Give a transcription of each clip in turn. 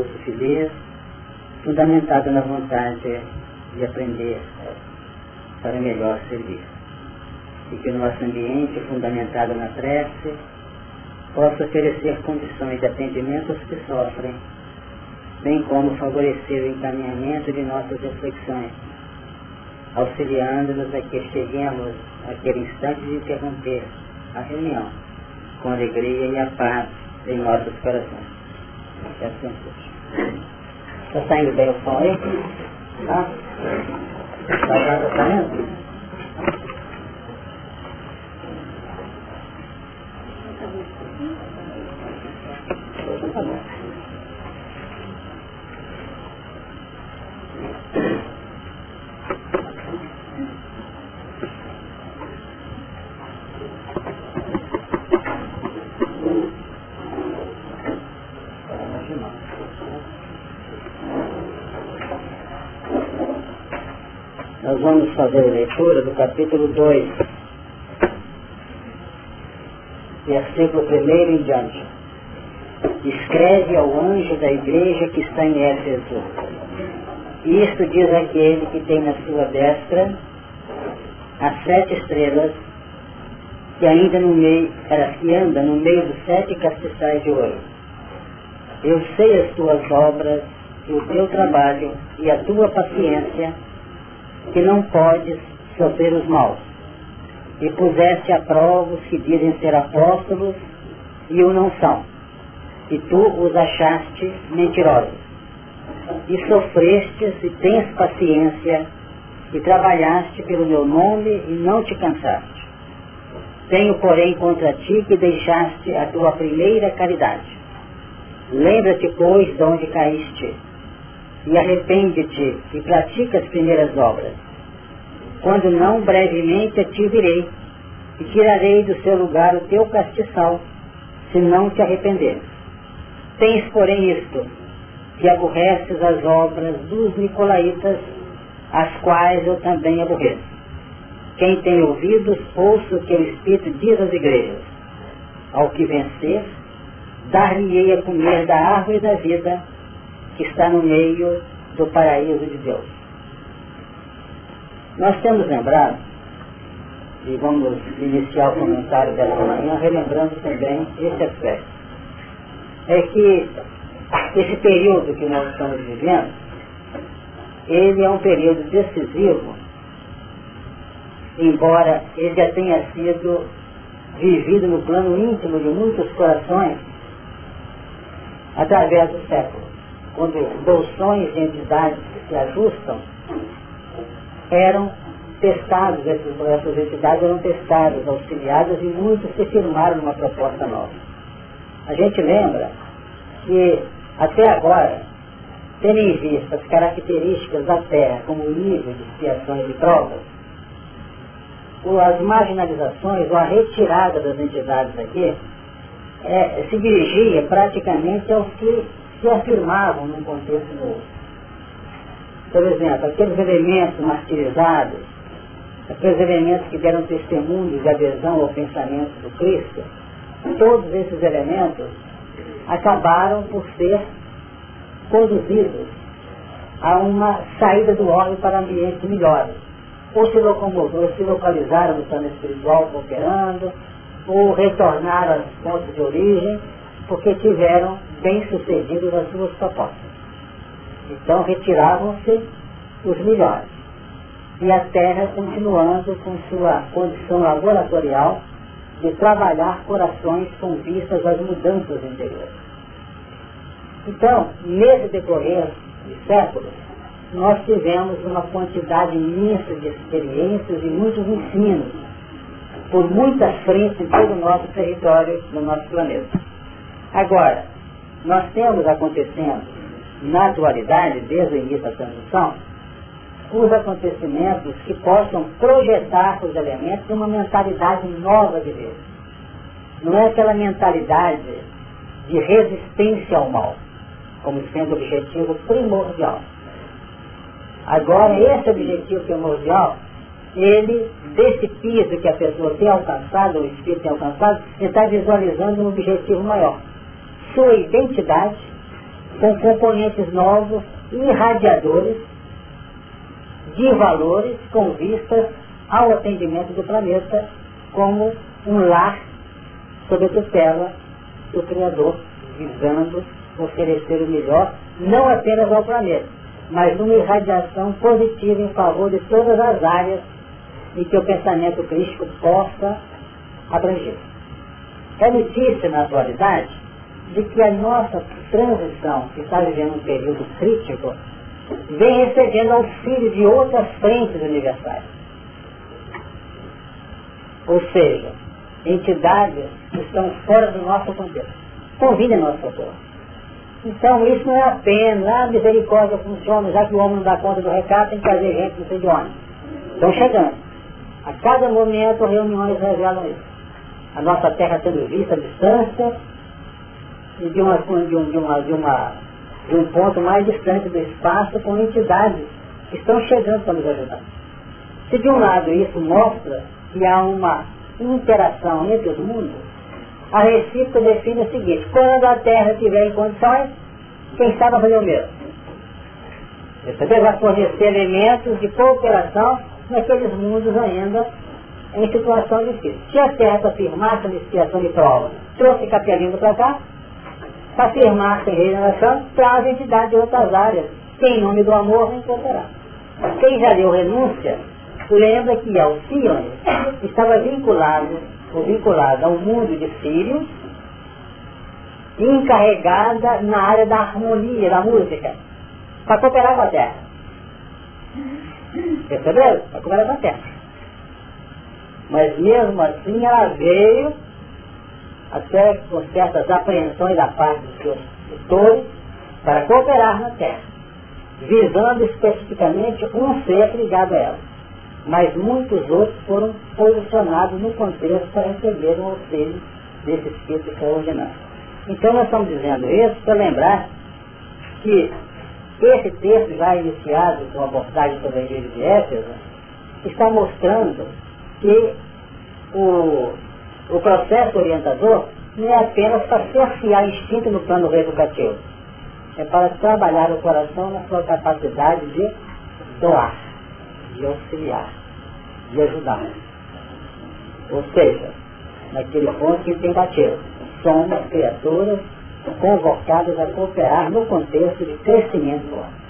curso feliz, fundamentado na vontade de aprender para melhor servir. E que o nosso ambiente, fundamentado na prece, possa oferecer condições de atendimento aos que sofrem, bem como favorecer o encaminhamento de nossas reflexões, auxiliando-nos a que cheguemos àquele instante de interromper a reunião com alegria e a paz em nossos corações. Está saindo bem o som aí? Tá? Está saindo? Tá fazer a leitura do capítulo 2, versículo 1 em diante. Escreve ao anjo da igreja que está em Éfeso. Isto diz aquele que tem na sua destra as sete estrelas que ainda no meio, que anda no meio dos sete castiçais de ouro. Eu sei as tuas obras, o teu trabalho e a tua paciência que não podes sofrer os maus. E puseste a prova os que dizem ser apóstolos e o não são. E tu os achaste mentirosos. E sofrestes e tens paciência e trabalhaste pelo meu nome e não te cansaste. Tenho, porém, contra ti que deixaste a tua primeira caridade. Lembra-te, pois, de onde caíste e arrepende-te e pratica as primeiras obras. Quando não, brevemente te virei e tirarei do seu lugar o teu castiçal, se não te arrependeres. Tens, porém, isto, que aborreces as obras dos Nicolaitas, as quais eu também aborreço. Quem tem ouvidos, ouça o que o Espírito diz às igrejas. Ao que vencer, dar-lhe-ei a comer da árvore da vida, que está no meio do paraíso de Deus. Nós temos lembrado, e vamos iniciar o comentário dessa manhã, relembrando também esse aspecto, é que esse período que nós estamos vivendo, ele é um período decisivo, embora ele já tenha sido vivido no plano íntimo de muitos corações através do século quando bolsões de entidades que se ajustam, eram testados, essas, essas entidades eram testadas, auxiliadas e muitos se firmaram numa proposta nova. A gente lembra que até agora, tendo em vista as características da Terra como nível de expiações e provas, as marginalizações ou a retirada das entidades aqui é, se dirigia praticamente aos que se afirmavam num contexto novo. Por exemplo, aqueles elementos martirizados, aqueles elementos que deram testemunho de adesão ao pensamento do Cristo, todos esses elementos acabaram por ser conduzidos a uma saída do homem para ambientes melhores. Ou se locomoveram, se localizaram no plano espiritual cooperando, ou retornaram às pontos de origem, porque tiveram bem sucedido nas suas propostas. Então retiravam-se os melhores. E a terra continuando com sua condição laboratorial de trabalhar corações com vistas às mudanças interiores. Então, nesse decorrer de séculos, nós tivemos uma quantidade imensa de experiências e muitos ensinos por muitas frentes em todo o nosso território, no nosso planeta. Agora, nós temos acontecendo na atualidade, desde o início da transição, os acontecimentos que possam projetar os elementos uma mentalidade nova de Deus. Não é aquela mentalidade de resistência ao mal, como sendo objetivo primordial. Agora, esse objetivo primordial, ele, desse piso que a pessoa tem alcançado, o espírito tem alcançado, está visualizando um objetivo maior sua identidade com componentes novos, irradiadores, de valores com vistas ao atendimento do planeta como um lar sob a tutela do Criador, visando oferecer o melhor, não apenas ao planeta, mas uma irradiação positiva em favor de todas as áreas em que o pensamento crítico possa abranger. É notícia na atualidade de que a nossa transição, que está vivendo um período crítico, vem recebendo auxílio de outras frentes universais. Ou seja, entidades que estão fora do nosso contexto. Convida nosso socorro. Então isso não é apenas, a misericórdia funciona, já que o homem não dá conta do recado, tem que fazer gente não sei de onde. Estão chegando. A cada momento reuniões revelam isso. A nossa terra sendo vista à distância e de, uma, de, um, de, uma, de, uma, de um ponto mais distante do espaço com entidades que estão chegando para nos ajudar. Se de um lado isso mostra que há uma interação entre os mundos, a recíproca define o seguinte, quando a Terra estiver em condições, quem sabe vai fazer o mesmo. Você vai fornecer elementos de cooperação naqueles mundos ainda em situação difícil. Se a Terra afirmar essa situação de prova, trouxe Capelindo para cá, afirmar sem regeneração, traz entidade de outras áreas, que em nome do amor cooperar. Quem já deu renúncia, lembra que Alcione estava vinculado, ou vinculado ao mundo de Sírio, encarregada na área da harmonia, da música, para cooperar com a Terra. Perceberam? Para cooperar com a Terra. Mas mesmo assim ela veio até com certas apreensões da parte dos seus tutores para cooperar na Terra, visando especificamente um ser ligado a ela mas muitos outros foram posicionados no contexto para receber um auxílio desse espírito extraordinário. Então nós estamos dizendo isso para lembrar que esse texto já iniciado com a abordagem sobre a igreja de Éfeso está mostrando que o, o processo orientador não é apenas para saciar instinto no plano reeducativo, é para trabalhar o coração na sua capacidade de doar de auxiliar, de ajudar. Ou seja, naquele ponto que tem batido, somos criaturas convocadas a cooperar no contexto de crescimento do homem.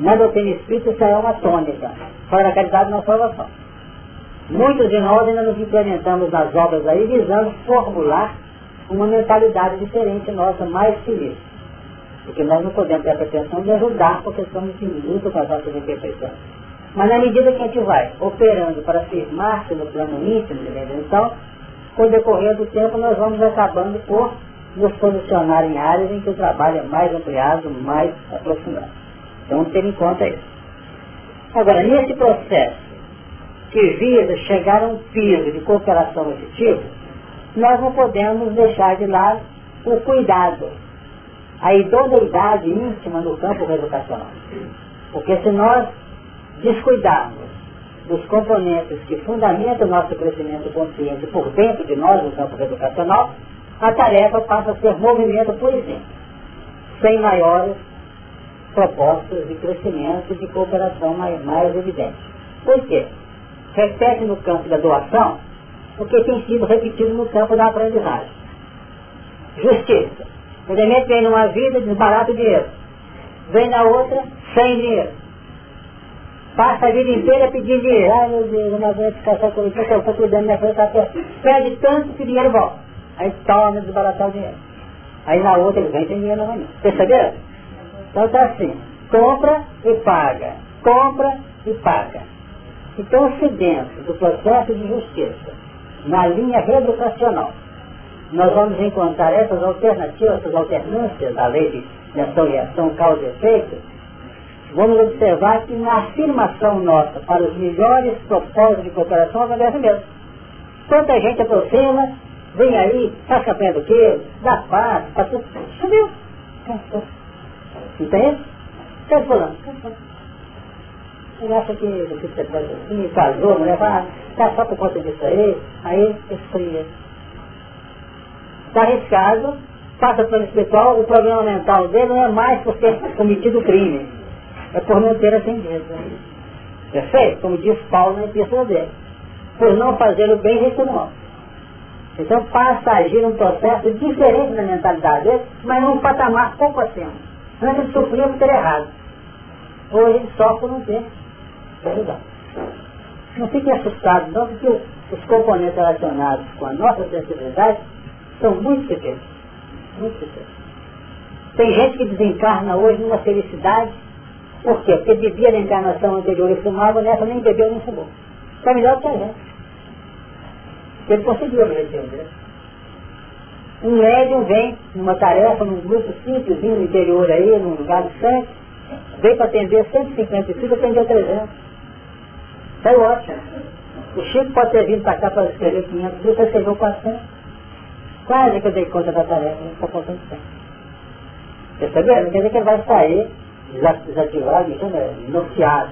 Na doutrina espírita isso é uma tônica, fora da caridade na salvação. Muitos de nós ainda nos implementamos nas obras aí visando formular uma mentalidade diferente nossa, mais feliz. Porque nós não podemos ter a pretensão de ajudar porque estamos em luta com as nossas imperfeições. Mas na medida que a gente vai operando para firmar-se no plano íntimo de redenção, com o decorrer do tempo nós vamos acabando por nos posicionar em áreas em que o trabalho é mais ampliado, mais aprofundado. Então ter em conta isso. Agora, nesse processo visa chegar a um piso de cooperação efetiva, nós não podemos deixar de lado o cuidado, a idoneidade íntima no campo educacional. Porque se nós descuidarmos dos componentes que fundamentam o nosso crescimento consciente por dentro de nós, no campo educacional, a tarefa passa a ser movimento por exemplo, sem maiores propostas de crescimento e de cooperação mais, mais evidentes. Por quê? Repete no campo da doação o que tem sido repetido no campo da aprendizagem. Justiça. O elemento vem numa vida, desbarata o dinheiro. Vem na outra, sem dinheiro. Passa a vida inteira pedindo dinheiro. Ai meu Deus, eu não aguento ficar só com isso, eu estou cuidando da minha coisa, tá Pede tanto que o dinheiro volta. Aí torna desbaratar o dinheiro. Aí na outra ele vem tem dinheiro novamente. Perceberam? Então tá assim, compra e paga, compra e paga. Então se dentro do processo de justiça, na linha reeducacional, nós vamos encontrar essas alternativas, essas alternâncias da lei de ação e ação, causa e efeito, vamos observar que na afirmação nossa para os melhores propósitos de cooperação acontece mesmo. Quanta gente aproxima, vem aí, faz campanha do quê? Dá paz, tudo. Subiu. Cansou. Entende? Está falando. Cansou. Ele acha que você assim, casou, mulher fala, tá só por conta disso aí, aí esfria. Está arriscado passa pelo espiritual, o problema mental dele não é mais por ter cometido crime, é por não ter atendido. Perfeito? Como diz Paulo na epístola dele. Por não fazer o bem reclamar. Então passa a agir um processo diferente na mentalidade dele, mas num patamar pouco acima. Antes sofria por ter errado. Hoje ele sofre por não ter verdade. Não fiquem assustados não, porque os componentes relacionados com a nossa sensibilidade são muito pequenos. Muito pequenos. Tem gente que desencarna hoje numa felicidade por quê? Porque bebia na encarnação anterior e fumava, nessa nem bebeu nem fumou. Está melhor que a gente. Ele conseguiu entender. Um médium vem numa tarefa, num grupo simples, no interior aí, num lugar distante, veio para atender 155, atendeu 300. Foi ótimo. O Chico pode ter vindo para cá para escrever 500, você escreveu 400. Quase que eu dei conta da tarefa, não estou contando tempo. Percebeu? Quer dizer que ele vai sair desativado, bloqueado,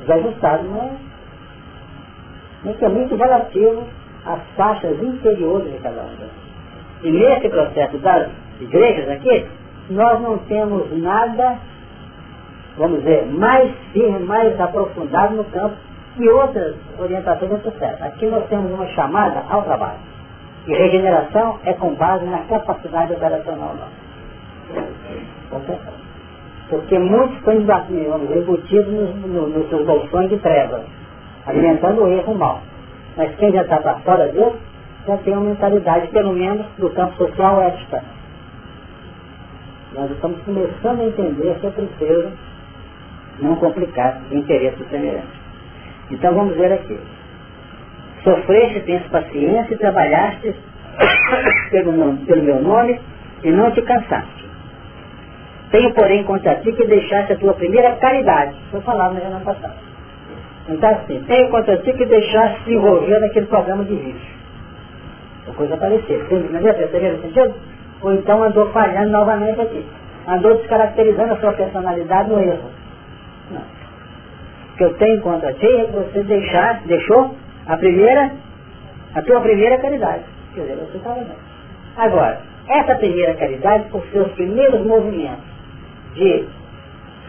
desajustado, não é? Isso é muito relativo às faixas interiores de cada um. E nesse processo das igrejas aqui, nós não temos nada, vamos dizer, mais firme, mais aprofundado no campo que outras orientações do processo. Aqui nós temos uma chamada ao trabalho. E regeneração é com base na capacidade operacional nossa. Porque muitos estão embutidos nos, nos, seus bolsões de trevas, alimentando o erro mal. Mas quem já está para fora disso, já tem uma mentalidade, pelo menos, do campo social ética. Nós estamos começando a entender que é não complicar o interesse semelhante. Então vamos ver aqui. Sofreste, tens paciência e trabalhaste pelo, pelo meu nome e não te cansaste. Tenho, porém, contra ti que deixaste a tua primeira caridade. Foi falado no ano passado. Então, assim, tenho contra ti que deixaste se envolver naquele programa de risco. A coisa parecida. Não é perceberam? Ou então andou falhando novamente aqui. Andou descaracterizando a sua personalidade no erro. Que eu tenho contra ti é que você deixar, deixou a primeira, a tua primeira caridade. Quer dizer, você estava bem. Agora, essa primeira caridade, por seus primeiros movimentos, de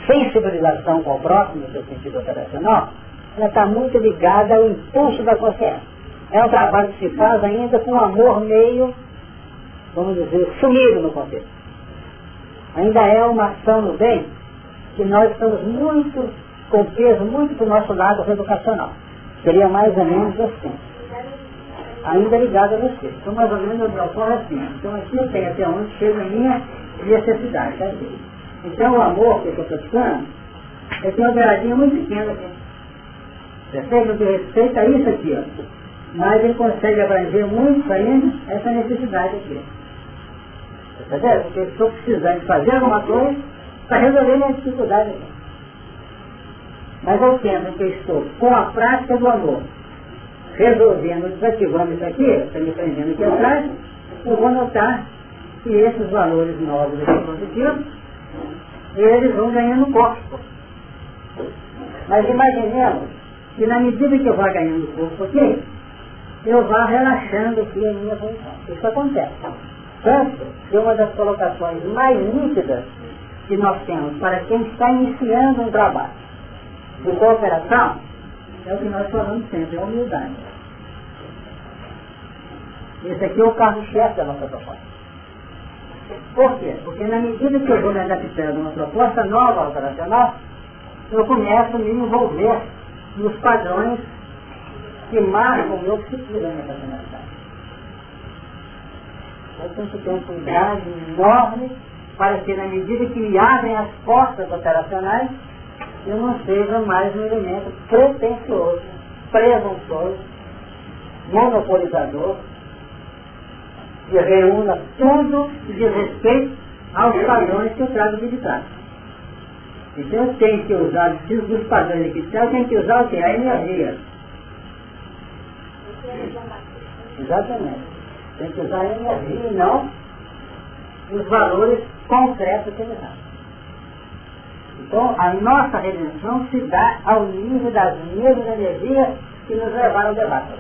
sensibilização com o próximo, no seu sentido operacional, ela está muito ligada ao impulso da consciência. É um trabalho que se faz ainda com amor meio, vamos dizer, sumido no contexto. Ainda é uma ação no bem que nós estamos muito, com peso muito para o nosso lado educacional. Seria mais ou menos assim. Ainda ligado a você. Então, mais ou menos, eu ocorre assim. Então, aqui eu tenho até onde chega a minha necessidade. Tá? Então o amor que eu estou precisando, é tem uma beiradinha muito pequena aqui. Percebe o que respeita a isso aqui, ó. Mas ele consegue abranger muito ainda essa necessidade aqui. Percebe? Porque eu estou precisando de fazer alguma coisa para resolver minha dificuldade aqui. Mas ao tempo que eu estou com a prática do amor, resolvendo, desativando isso aqui, está me prendendo aqui atrás, eu vou notar que esses valores novos aqui positivos eles vão ganhando corpo. Mas imaginemos que na medida que eu vá ganhando corpo aqui, eu vá relaxando aqui a minha função. Isso acontece. Tanto que uma das colocações mais nítidas que nós temos para quem está iniciando um trabalho de cooperação é o que nós falamos sempre, a humildade. Esse aqui é o carro-chefe da nossa proposta. Por quê? Porque na medida que eu vou me adaptando a uma proposta nova operacional, eu começo a me envolver nos padrões que marcam o meu futuro na personalidade. Eu tenho que ter um cuidado enorme para que na medida que me abrem as portas operacionais, eu não seja mais um elemento pretencioso, presunçoso, monopolizador, que reúna tudo que diz respeito aos padrões que eu trago de trás. Então eu tenho que usar, dos padrões que eu tenho que usar o que? A energia. Exatamente. Tem que usar a energia e não os valores concretos que ele dá. Então, a nossa redenção se dá ao nível das mesmas energias que nos levaram ao debate.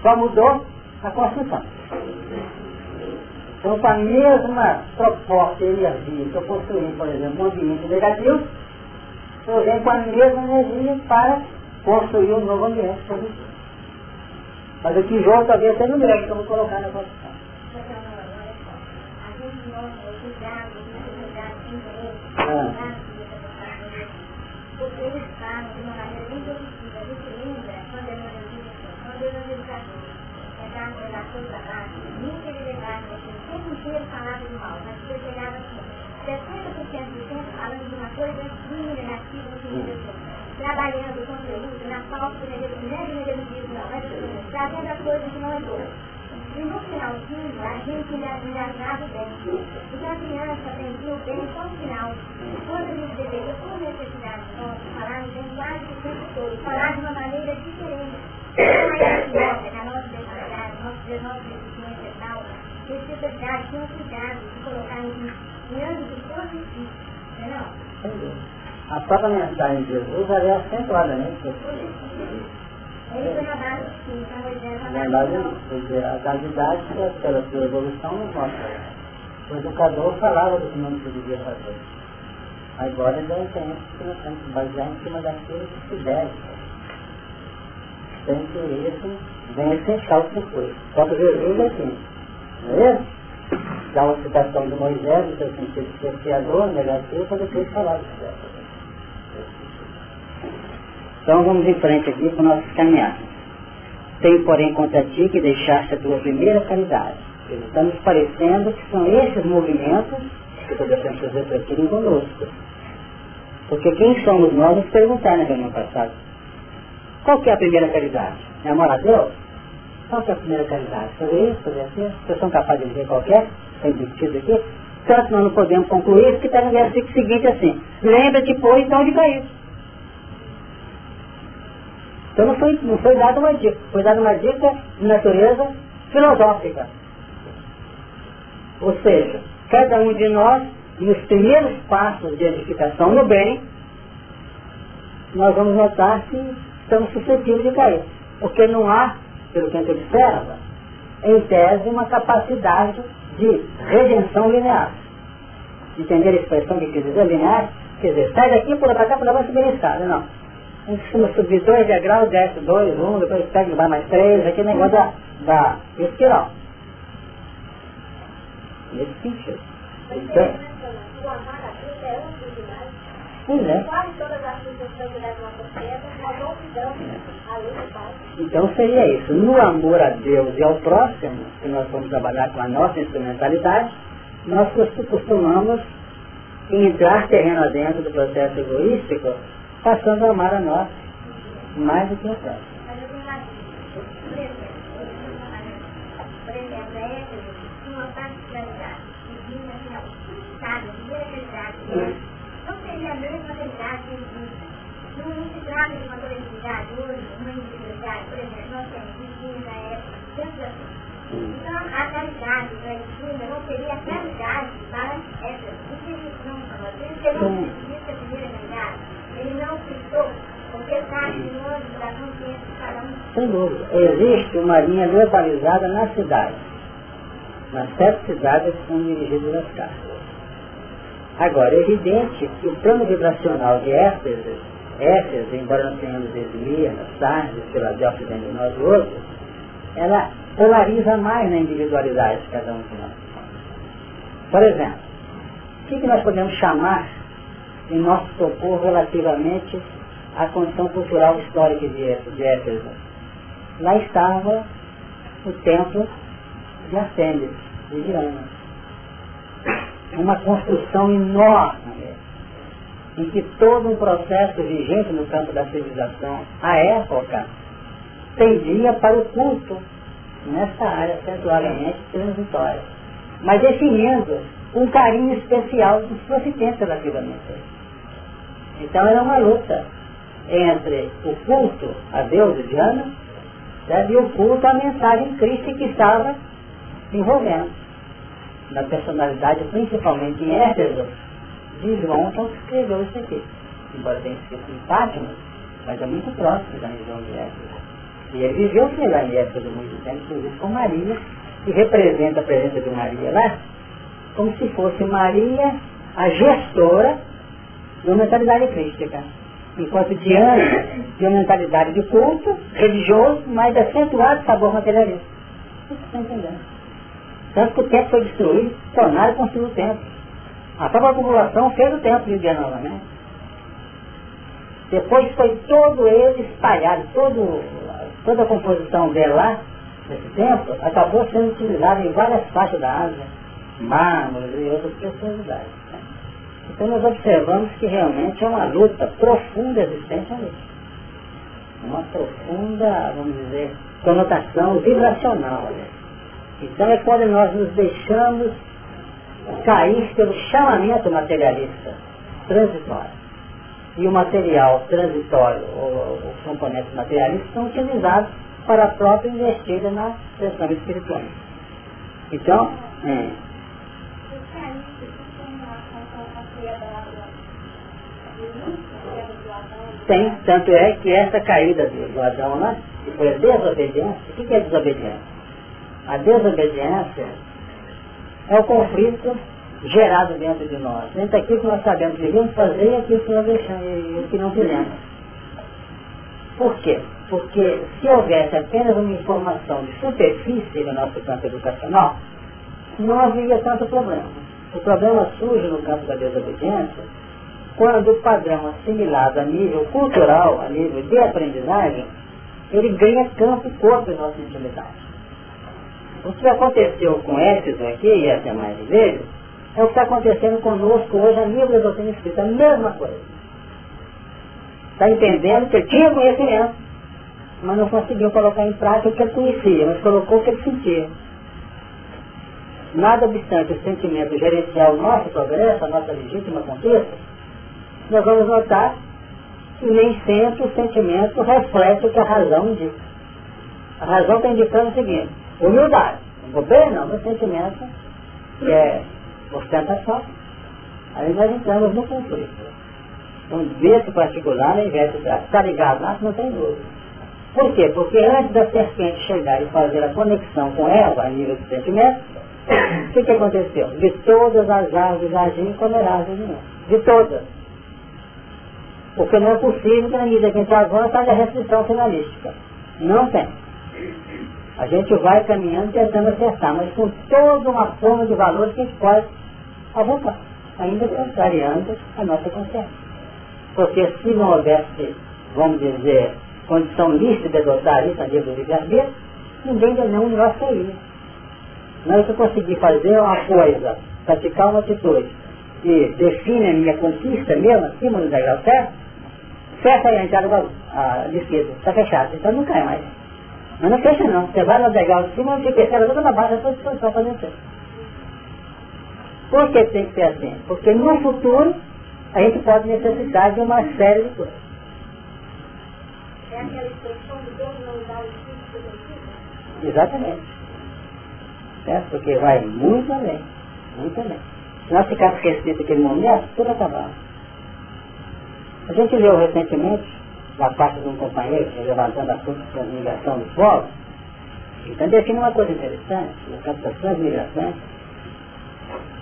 Só mudou a construção. Então, com a mesma proposta de energia que eu construí, por exemplo, um ambiente negativo, eu venho com a mesma energia para construir um novo ambiente positivo. Mas o tijolo talvez seja o mesmo que eu vou colocar na construção. Ah. Porque eles de uma maneira bem positiva, a gente lembra quando eu quando eu não educador, chegava no relação do trabalho, nunca ele levava, o de mal, mas você chegava assim, 70% do tempo falando de uma coisa ruim, negativa, no sentido assim, trabalhando o conteúdo na falta de negativismo, não, mas trazendo a coisa que não é. E no finalzinho, a gente engajava bem. Então a criança aprendia bem só no final. Quando a gente deveria, por necessidade nossa, falar no quase o tempo todo, falar de uma maneira diferente. Não é assim, nossa, na nossa deficiência, nossa, nossa deficiência e tal, necessidade, tenha cuidado de colocar em, em âmbito positivo. Não? A própria mensagem de Jesus é acentuadamente positiva. Foi na base não, porque a caridade, pela sua evolução, não mostra. O educador falava do que não se devia fazer. Agora já entende que nós temos que basear em cima daquilo que se deve. Sem que isso venha essencial depois. Só que Jesus é assim. Não é isso? Dá uma citação do Moisés, no seu sentido de ser criador, negativo, para depois falar do céu. Então vamos em frente aqui para o nosso caminhar. Tenho, porém, contra ti que deixaste a tua primeira caridade. Estamos parecendo que são esses movimentos que deixando fazer refletirem conosco. Porque quem somos nós nos perguntar na reunião passada. Qual que é a primeira caridade? É amor a Deus? Qual que é a primeira caridade? Fazer isso, fazer aquilo? Vocês são capazes de dizer qualquer? Tem sentido aqui? Tanto nós não podemos concluir que está no versículo seguinte assim. Lembra-te, pois, de onde. Então não foi, não foi dada uma dica, foi dada uma dica de natureza filosófica. Ou seja, cada um de nós, nos primeiros passos de edificação no bem, nós vamos notar que estamos suscetíveis de cair. Porque não há, pelo que a gente observa, em tese, uma capacidade de redenção linear. Entender a expressão que quer dizer linear? Quer dizer, sai daqui, pula para cá, pula para subir a escada. Não a gente costuma subir dois degraus, desce dois, um, depois pega vai mais três, aquele negócio da, da espiral. Nesse sentido. Então, Pois é. Então seria isso. No amor a Deus e ao próximo, que nós vamos trabalhar com a nossa instrumentalidade, nós costumamos entrar terreno adentro do processo egoístico passando a amar a nós mais do que a própria. Não seria a mesma realidade que não se trata de uma coletividade hoje, uma individualidade, por exemplo, nós temos vizinhos da época, sempre assim. Então, a caridade para a esquina não seria a caridade para essa. Não seria, não, não, seria primeira caridade não porque nós da consciência de cada um. Sem dúvida. Existe uma linha globalizada na cidade. Nas sete cidades são dirigidas as cartas. Agora, é evidente que o plano vibracional de Éfeso, Éfeso, embora nós tenhamos Esmirna, Sardes, Filadélfia dentro de nós outros, ela polariza mais na individualidade de cada um de nós. Por exemplo, o que nós podemos chamar em nosso socorro relativamente à condição cultural histórica de Éfeso. Lá estava o templo de Artemis, de Diana. Uma construção enorme, em que todo um processo vigente no campo da civilização, à época, tendia para o culto nessa área acentuadamente transitória, mas definindo um carinho especial que fosse tempo relativamente. Então era uma luta entre o culto a Deus de Diana né, e o culto à mensagem Cristo que estava envolvendo. Na personalidade, principalmente em Éfeso, de João, então escreveu isso aqui. Embora tenha escrito em Fátima, mas é muito próximo da região de Éfeso. E ele viveu lá em Éfeso muito tempo, inclusive com Maria, que representa a presença de Maria lá, como se fosse Maria a gestora de uma mentalidade crística. Enquanto Diana, de uma mentalidade de culto, religioso, mas acentuado sabor materialista. Está entendendo? Tanto que o templo foi destruído, tornaram construir o templo. A própria população fez o templo de Diana novamente. Depois foi todo ele espalhado, todo, toda a composição dele lá, nesse templo, acabou sendo utilizada em várias faixas da Ásia, mármores e outras preciosidades. Né? Então nós observamos que realmente é uma luta profunda existente ali. Uma profunda, vamos dizer, conotação vibracional ali. Então é quando nós nos deixamos cair pelo chamamento materialista, transitório. E o material transitório, os componentes materialistas, são utilizados para a própria investida na questão espiritual. Então, é, tem, tanto é que essa caída do, do Adão lá, que foi a desobediência, o que é desobediência? A desobediência é o conflito gerado dentro de nós, entre aquilo que nós sabemos que devemos fazer e aquilo que nós deixamos e o que não fizemos. Por quê? Porque se houvesse apenas uma informação de superfície no nosso campo educacional, não haveria tanto problema. O problema surge no campo da desobediência quando o padrão assimilado a nível cultural, a nível de aprendizagem, ele ganha campo corpo em nossa intimidade. O que aconteceu com Éfeso aqui, e essa é mais dele, é o que está acontecendo conosco hoje a nível da doutrina espírita, a mesma coisa. Está entendendo que ele tinha conhecimento, mas não conseguiu colocar em prática o que ele conhecia, mas colocou o que ele sentia. Nada obstante o sentimento gerencial nosso progresso, a nossa legítima conquista, nós vamos notar que nem sempre o sentimento reflete o que a razão indica. A razão está indicando o seguinte, humildade. Não bem não, meu sentimento que é ostentação. Aí nós entramos no conflito. Então, desse particular, ao invés de estar ligado lá, não tem dúvida. Por quê? Porque antes da serpente chegar e fazer a conexão com Eva, a nível de sentimento, o que, que aconteceu? De todas as árvores agir comerás de mim. De todas. Porque não é possível que na medida que a gente avança haja restrição finalística. Não tem. A gente vai caminhando tentando acertar, mas com toda uma forma de valores que a gente pode avançar, ainda contrariando a nossa consciência. Porque se não houvesse, vamos dizer, condição lícita de adotar isso a nível de livre ninguém não nós seria. Não é que eu consegui fazer uma coisa, praticar uma atitude, que define a minha conquista mesmo, acima do degrau certo, fecha aí a entrada a, a esquerda, está fechado, então não cai mais. Mas não fecha não, você vai no degrau de cima, fica ela toda na baixa, toda disposição para vencer. Por que tem que ser assim? Porque no futuro a gente pode necessitar de uma série de coisas. É aquela expressão de Deus não dá o Exatamente. Certo? Porque vai muito além. Muito além. Se nós ficarmos esquecidos naquele momento, tudo acabava. A gente leu recentemente, da parte de um companheiro, levantando a culpa da migração dos povos, então define uma coisa interessante, no campo das transmigrações,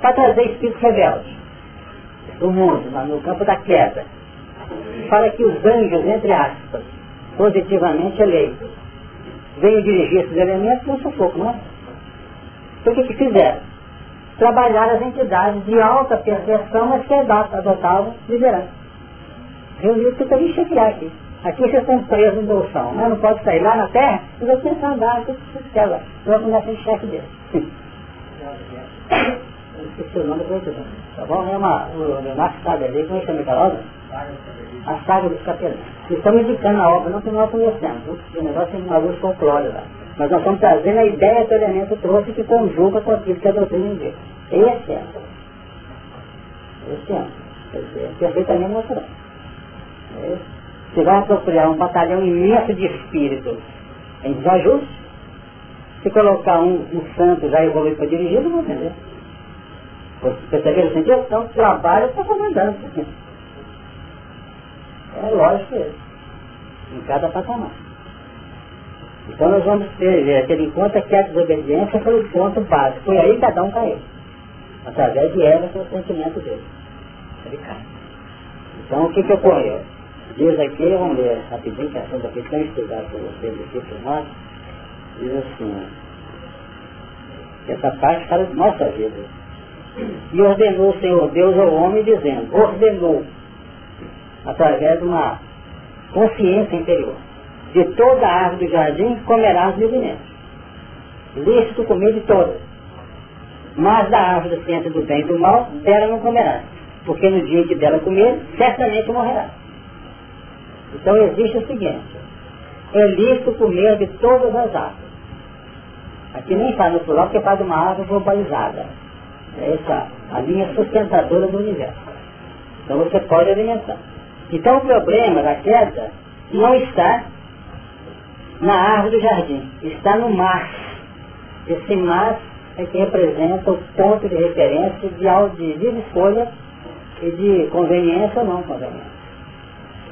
para trazer espíritos rebeldes do mundo, no campo da queda. Fala que os anjos, entre aspas, positivamente eleitos, veio dirigir esses elementos no sufoco, não é? Então o que, que fizeram? Trabalhar as entidades de alta perversão, mas que adotavam liderança. Reuniu tudo para chefiar aqui. Aqui vocês estão presos no bolsão, né? não pode sair lá na terra, e vocês andando, vocês ficam lá. Nós vamos ser chefe dele. esqueci o nome do outro Tá bom? É uma, o sabe ali, como é que chama aquela obra? A saga dos capelães. Estamos indicando a obra, não que nós conhecemos. O negócio é uma luz folclore lá. Mas nós estamos trazendo a ideia que o elemento trouxe que conjuga com aquilo que a doutrina indica. Esse é. Esse é. é perfeitamente natural. É. Você vai apropriar um batalhão imenso de espíritos em desajuste. Se colocar um, um santo já evoluído para dirigir, não vai entender. Perceberam o sentido? Então, trabalho está comandando. É lógico isso. Em cada patamar. Então nós vamos ter, é, ter em conta que a desobediência foi o ponto básico. Foi aí que Adão caiu. Através de foi o sentimento dele. Ele cai. Então o que que ocorreu? Diz aqui, vamos ler rapidinho, que a ação aqui tem estudado por vocês aqui por nós. Diz assim, essa parte fala de nossa vida. E ordenou o Senhor Deus ao homem dizendo, ordenou, através de uma consciência interior de toda a árvore do jardim comerás livremente. Lícito comer de todas. Mas da árvore da ciência do bem e do mal, dela não comerás. Porque no dia que dela comer, certamente morrerá. Então existe o seguinte, é lícito comer de todas as árvores. Aqui nem faz no plural porque faz uma árvore globalizada. É essa a linha sustentadora do universo. Então você pode alimentar. Então o problema da queda não está na árvore do jardim, está no mar. Esse mar é que representa o ponto de referência de, de livre escolha e de conveniência ou não conveniência.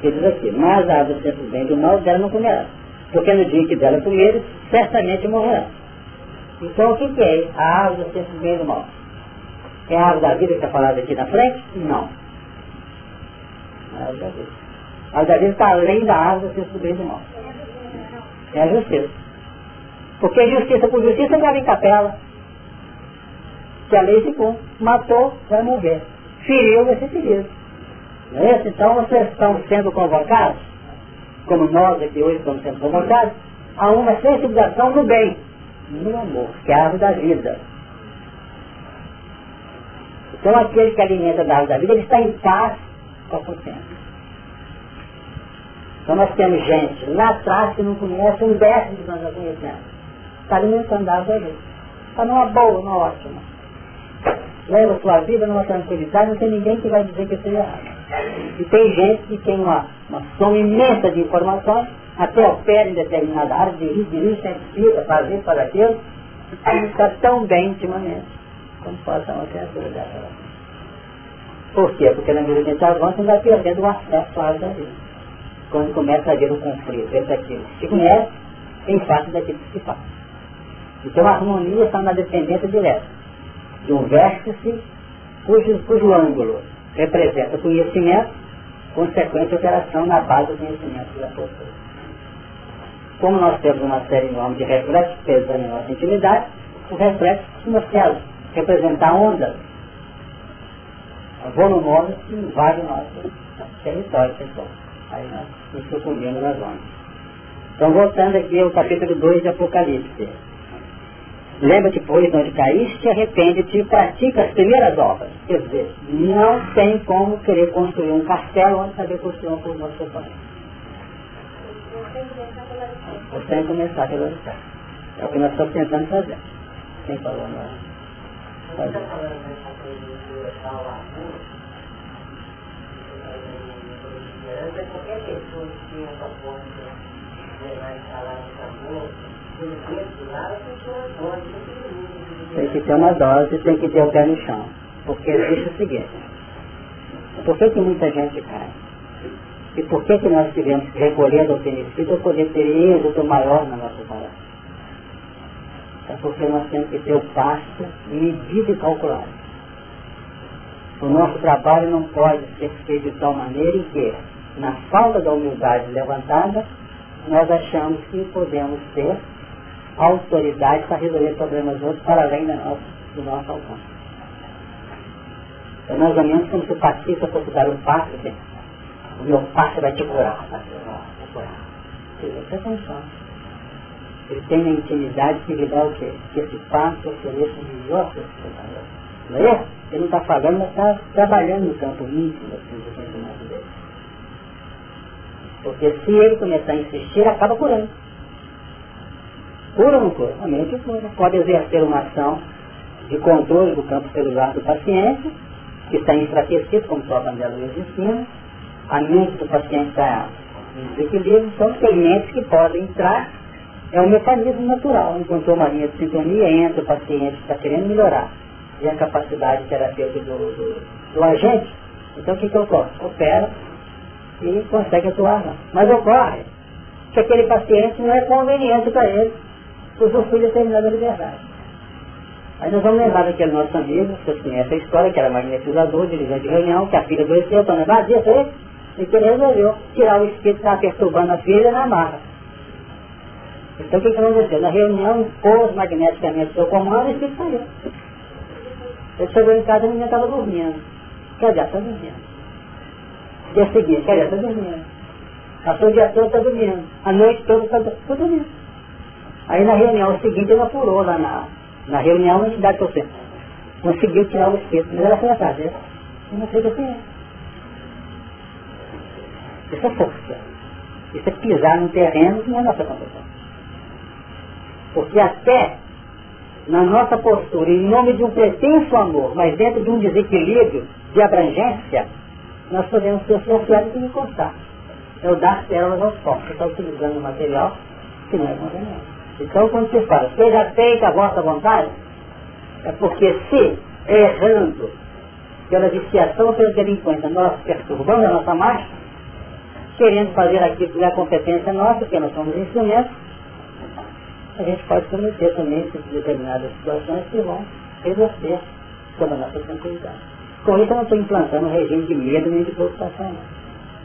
Ele diz aqui, mas a árvore sempre bem do mal dela não comerá. Porque no dia que dela comer, certamente morrerá. Então o que, que é a árvore sempre bem do mal? É a árvore da vida que está falada aqui na frente? Não. A árvore da vida. A árvore da vida está além da árvore sempre bem do mal. É a justiça. Porque justiça por justiça não em capela. Se a lei se cumpre, matou, vai morrer. Feriu, vai ser ferido. Não é isso? Então vocês estão sendo convocados, como nós aqui hoje estamos sendo convocados, a uma sensibilização do bem, no amor, que é a árvore da vida. Então aquele que alimenta da árvore da vida, ele está em paz com a consciência. Então nós temos gente lá atrás que não conhece um décimo que nós já conhecemos. Está alimentando a árvore da vida. Está numa boa, numa ótima. Leva a sua vida numa tranquilidade, não tem ninguém que vai dizer que seja errado. E tem gente que tem uma, uma soma imensa de informações, até opera em determinada área, dirige, dirige, certifica, faz isso, faz aquilo, e está tão bem ultimamente como pode uma criatura dessa. Por quê? Porque na medida que a gente avança, vai perdendo o acesso à área da vida. Quando começa a haver um conflito entre aquilo que se conhece em face daquilo que se faz. Então a harmonia está na dependência direta de um vértice cujo, cujo ângulo representa conhecimento, consequência operação na base do conhecimento da postura. Como nós temos uma série enorme de reflexos pesando em nossa intimidade, os reflexos nos céus representar ondas volumosa que invade o nosso território pessoal. Aí nós nos sucumbimos nas ondas. Então voltando aqui ao capítulo 2 de Apocalipse. Lembra-te, pois, onde caíste, arrepende-te e pratica as primeiras obras. Quer dizer, não tem como querer construir um castelo onde saber construir uma por você pai. Você tem que começar pela lição. É o que nós estamos tentando fazer. Quem falou agora? Pode. Qualquer pessoa que tenha essa forma de instalar esse amor, tem que ter uma dose, tem que ter o pé no chão. Porque existe o seguinte, por que, que muita gente cai? E por que, que nós tivemos que recolher doutrina para poder ter êxito maior na nossa tarefa? É porque nós temos que ter o passo medido e calculado. O nosso trabalho não pode ser feito de tal maneira em que, na falta da humildade levantada, nós achamos que podemos ter autoridade para resolver problemas outros para além da nossa, do nosso alcance. É mais ou menos como se o patista fosse dar um passo, o meu passo vai te curar. Vai te curar. Você atenção. Ele tem na intimidade que lhe dá o quê? Que esse passo ofereça o melhor que você Não é? Ele não está falando, mas está trabalhando no campo íntimo assim, do sentimento dele. Porque se ele começar a insistir, acaba curando. Cura ou não? A mente. Pode exercer uma ação de controle do campo celular do paciente, que está enfraquecido, como o André Luiz ensina. A mente do paciente está em desequilíbrio, então tem mentes que podem entrar. É um mecanismo natural. Enquanto uma linha de sintonia entra o paciente está querendo melhorar. E a capacidade terapêutica do, do, do agente. Então o que, que ocorre? Opera e consegue atuar. Mas ocorre que aquele paciente não é conveniente para ele usufruir de determinada liberdade. Aí nós vamos lembrar daquele nosso amigo, vocês conhecem a história, que era magnetizador, dirigente de reunião, que a filha adoeceu, para levar disso aí, e que ele resolveu tirar o espírito que estava perturbando a filha na marra. Então o que, que aconteceu? Na reunião, pôs magneticamente seu comando e o espírito saiu. Ele chegou em casa e a menina estava dormindo. Quer dizer, está dormindo. Dia seguinte, quer dizer, está dormindo. Passou o dia todo, está dormindo. A noite toda, está dormindo. Aí na reunião seguinte, ele apurou lá na, na reunião na entidade docente. Conseguiu tirar o espírito, mas ela foi atrás dele. Eu não sei o que é. Isso é força. Isso é pisar no terreno que não é nossa competência. Porque até na nossa postura, em nome de um pretenso amor, mas dentro de um desequilíbrio de abrangência, nós podemos ser associados e encostar. É o dar pérolas aos povos. Você está utilizando um material que não é conveniente. Então, quando você fala, seja feita a vossa vontade, é porque se, errando, pela viciação pela delinquência, nós perturbamos a nossa marcha, querendo fazer aquilo que é a competência nossa, porque nós somos instrumentos, a gente pode cometer também determinadas situações que vão exercer sobre a nossa tranquilidade. Com isso eu não estou implantando um regime de medo nem de preocupação.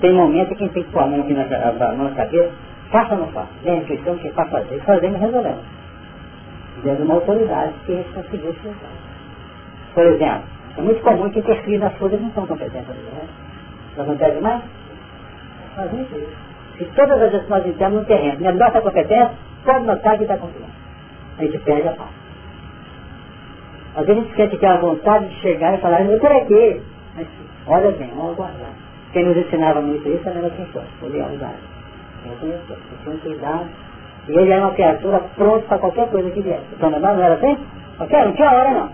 Tem momentos que a gente tem que pôr a mão aqui na, na, na cabeça, faça ou não faça? Tem a intuição que para fazer, fazendo resolvendo. De uma autoridade que a gente conseguiu explicar. Por exemplo, é muito comum que interferir nas coisas que não são competentes. Né? Não acontece mais? Fazem isso. Se todas as vezes nós entramos no terreno, na nossa competência, pode notar que está confiando. A gente perde a paz. Às vezes a gente sente aquela vontade de chegar e falar, eu por aqui. Mas olha bem, vamos aguardar. Quem nos ensinava muito isso era a pessoa, o Leão eu tinha. E ele era uma criatura pronta para qualquer coisa que viesse. Então não era assim? Ok, não tinha hora não.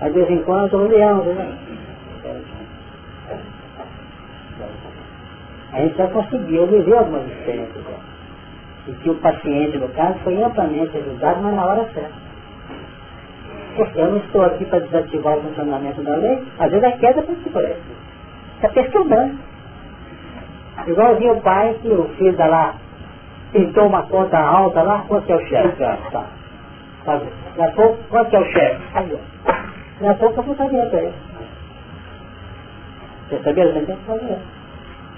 Mas de vez em quando eu leão, né? A gente já conseguiu viver algumas experiências e que o paciente, no caso, foi amplamente ajudado, mas na hora certa. Porque eu não estou aqui para desativar o funcionamento da lei, às vezes a queda é isso. Está perturbando. Igualzinho o pai que o filho da lá pintou uma conta alta lá, quanto é o chefe? Ah, tá. Daqui a pouco, quanto é o chefe? Daqui a pouco eu vou fazer para ele. Você sabia? Você tem que fazer.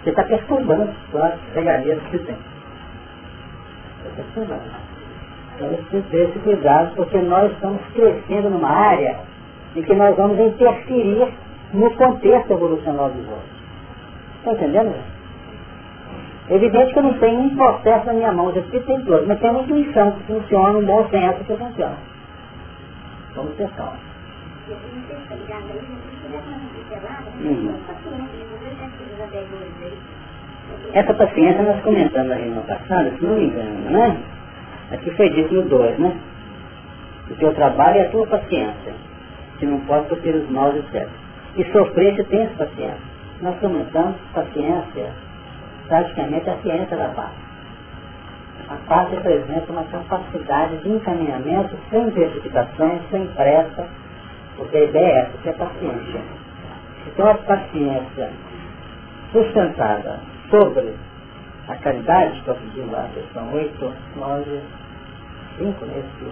Você está perturbando as regalias que você tem. Então, precisa ter esse cuidado, porque nós estamos crescendo numa área em que nós vamos interferir no contexto evolucional dos outros. Está entendendo? É evidente que eu não tenho um processo na minha mão, os espíritos têm todos, mas tem uma intuição que funciona, um bom senso que funciona. Vamos ter calma. Uhum. Essa paciência nós comentamos na reunião passada, se não me engano, né? Aqui foi dito no 2, né? O teu trabalho é a tua paciência, que não pode sofrer os maus, etc. E sofrer se tem essa paciência. Nós comentamos paciência, praticamente a ciência da paz. A paz representa uma capacidade de encaminhamento sem precipitações, sem pressa, porque a ideia é essa, que é paciência. Então a paciência sustentada sobre a caridade, estou pedindo lá, questão 8, 9, 5, nesse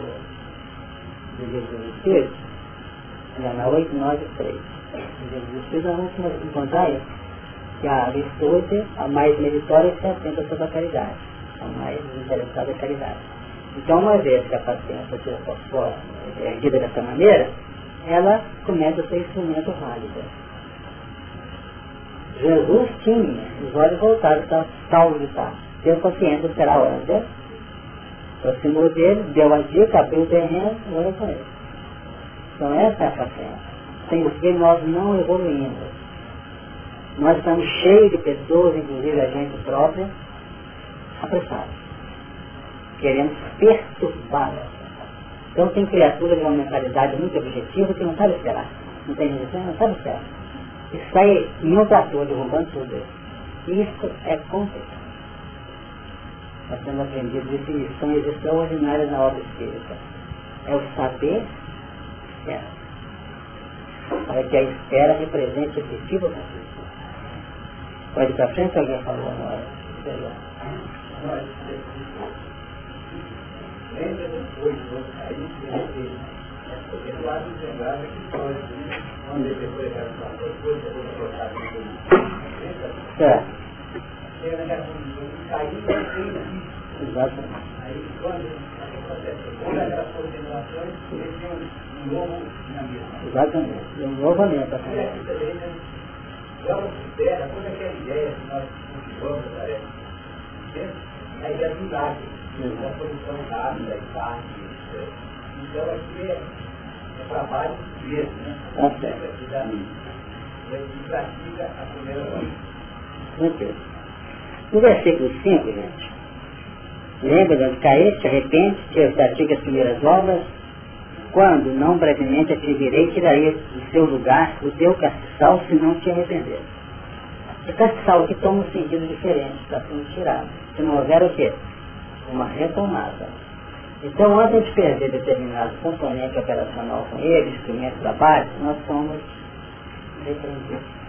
livro dos Espíritos, na 8, 9, 3. No livro dos Espíritos, nós encontrar isso, que a virtude, a mais meritória, se atenta sobre a caridade, a mais interessada é a caridade. Então, uma vez que a paciência seja erguida dessa maneira, ela começa a ser instrumento válido Jesus tinha os olhos voltados para Saulo de Tarso. Teve consciência será a hora. Aproximou dele, deu a dica, abriu o terreno, agora com ele. Então essa é a paciência. Sem o que nós não evoluímos. Nós estamos cheios de pessoas, inclusive a gente própria, apressadas. Queremos perturbá-las. Então tem criaturas de uma mentalidade muito objetiva que não sabe esperar. Não tem não sabe esperar e sai em um trator derrubando tudo isso. É competência. Nós temos aprendido definições extraordinárias na obra espírita. É o saber certo. Para que a espera represente efetivo conflito. Pode ir para frente, alguém falou agora. lembra depois do cair e porque não há de lembrar que pode, quando ele depois da situação, depois eu vou colocar. Era naquela condição de cair e cair Exatamente. Aí quando acontece, quando aquelas concentrações, eles têm um novo dinamismo. Exatamente. Um novo alimento. Agora supera toda aquela ideia que nós cultivamos, parece. A ideia do milagre, da solução rápida e fácil. Então aqui é, é trabalho mesmo, né? Tá. E aqui pratica a primeira. Ok. No versículo 5, gente, lembra de cair, se arrepende, pratica as primeiras obras, quando não brevemente atingirei, tirarei do seu lugar o teu castiçal se não te arrepender. O castiçal aqui toma um sentido diferente, está sendo tirado. Se não houver o quê? Uma retomada. Então, antes de perder determinado componente operacional com ele, instrumento de trabalho, nós somos repreendidos.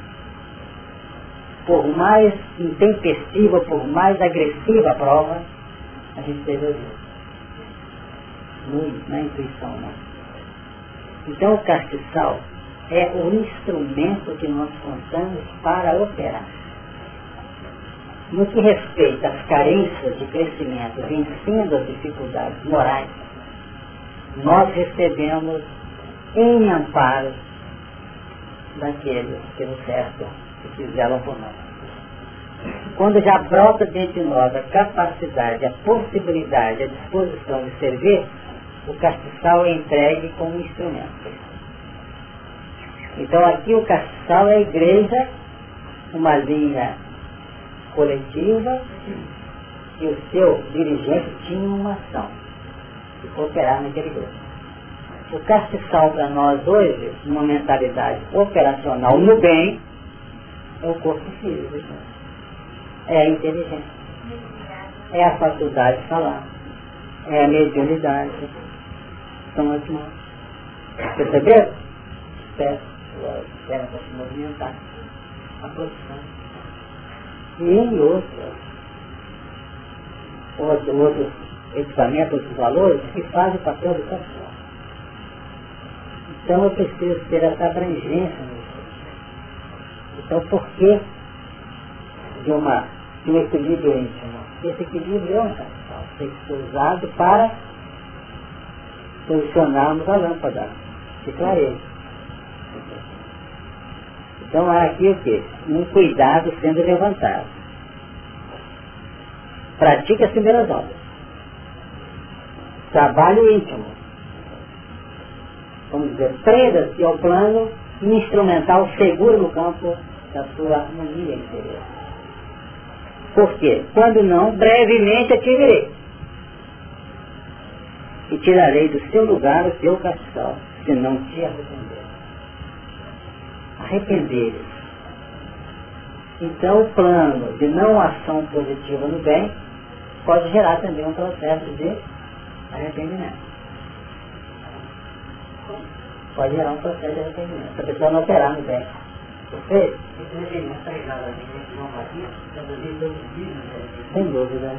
Por mais intempestiva, por mais agressiva a prova, a gente deve ouvir. Muito, na intuição, não. Então o castiçal é o instrumento que nós contamos para operar. No que respeita às carências de crescimento, vencendo as dificuldades morais, nós recebemos em amparo daqueles que nos cercam e que por nós. Quando já brota dentro de nós a capacidade, a possibilidade, a disposição de servir, o castiçal é entregue como instrumento. Então aqui o castiçal é a igreja, uma linha coletiva, e o seu dirigente tinha uma ação de cooperar naquele grupo. O castiçal para nós hoje, uma mentalidade operacional no bem, é o corpo físico. É a inteligência. É a faculdade de falar. É a mediunidade são as mãos. Perceberam? Pés, pernas para se movimentar. A posição. E em outros, outros, equipamentos, outros valores, que fazem o papel do corpo. Então eu preciso ter essa abrangência nisso. Então por que de, uma, de um equilíbrio íntimo? Esse equilíbrio é um capital, tem que ser usado para posicionarmos a lâmpada de clareza. Então há aqui o quê? Um cuidado sendo levantado. Pratique as primeiras obras. Trabalho íntimo. Vamos dizer, prenda-se ao plano instrumental seguro no campo da sua harmonia interior. Por quê? Quando não, brevemente atingirei e tirarei do seu lugar o teu castigo, se não te arrepender. Arrepender. Então o plano de não ação positiva no bem pode gerar também um processo de arrependimento. Pode gerar um processo de arrependimento. Se a pessoa não operar no bem. Perfeito? Sem dúvida.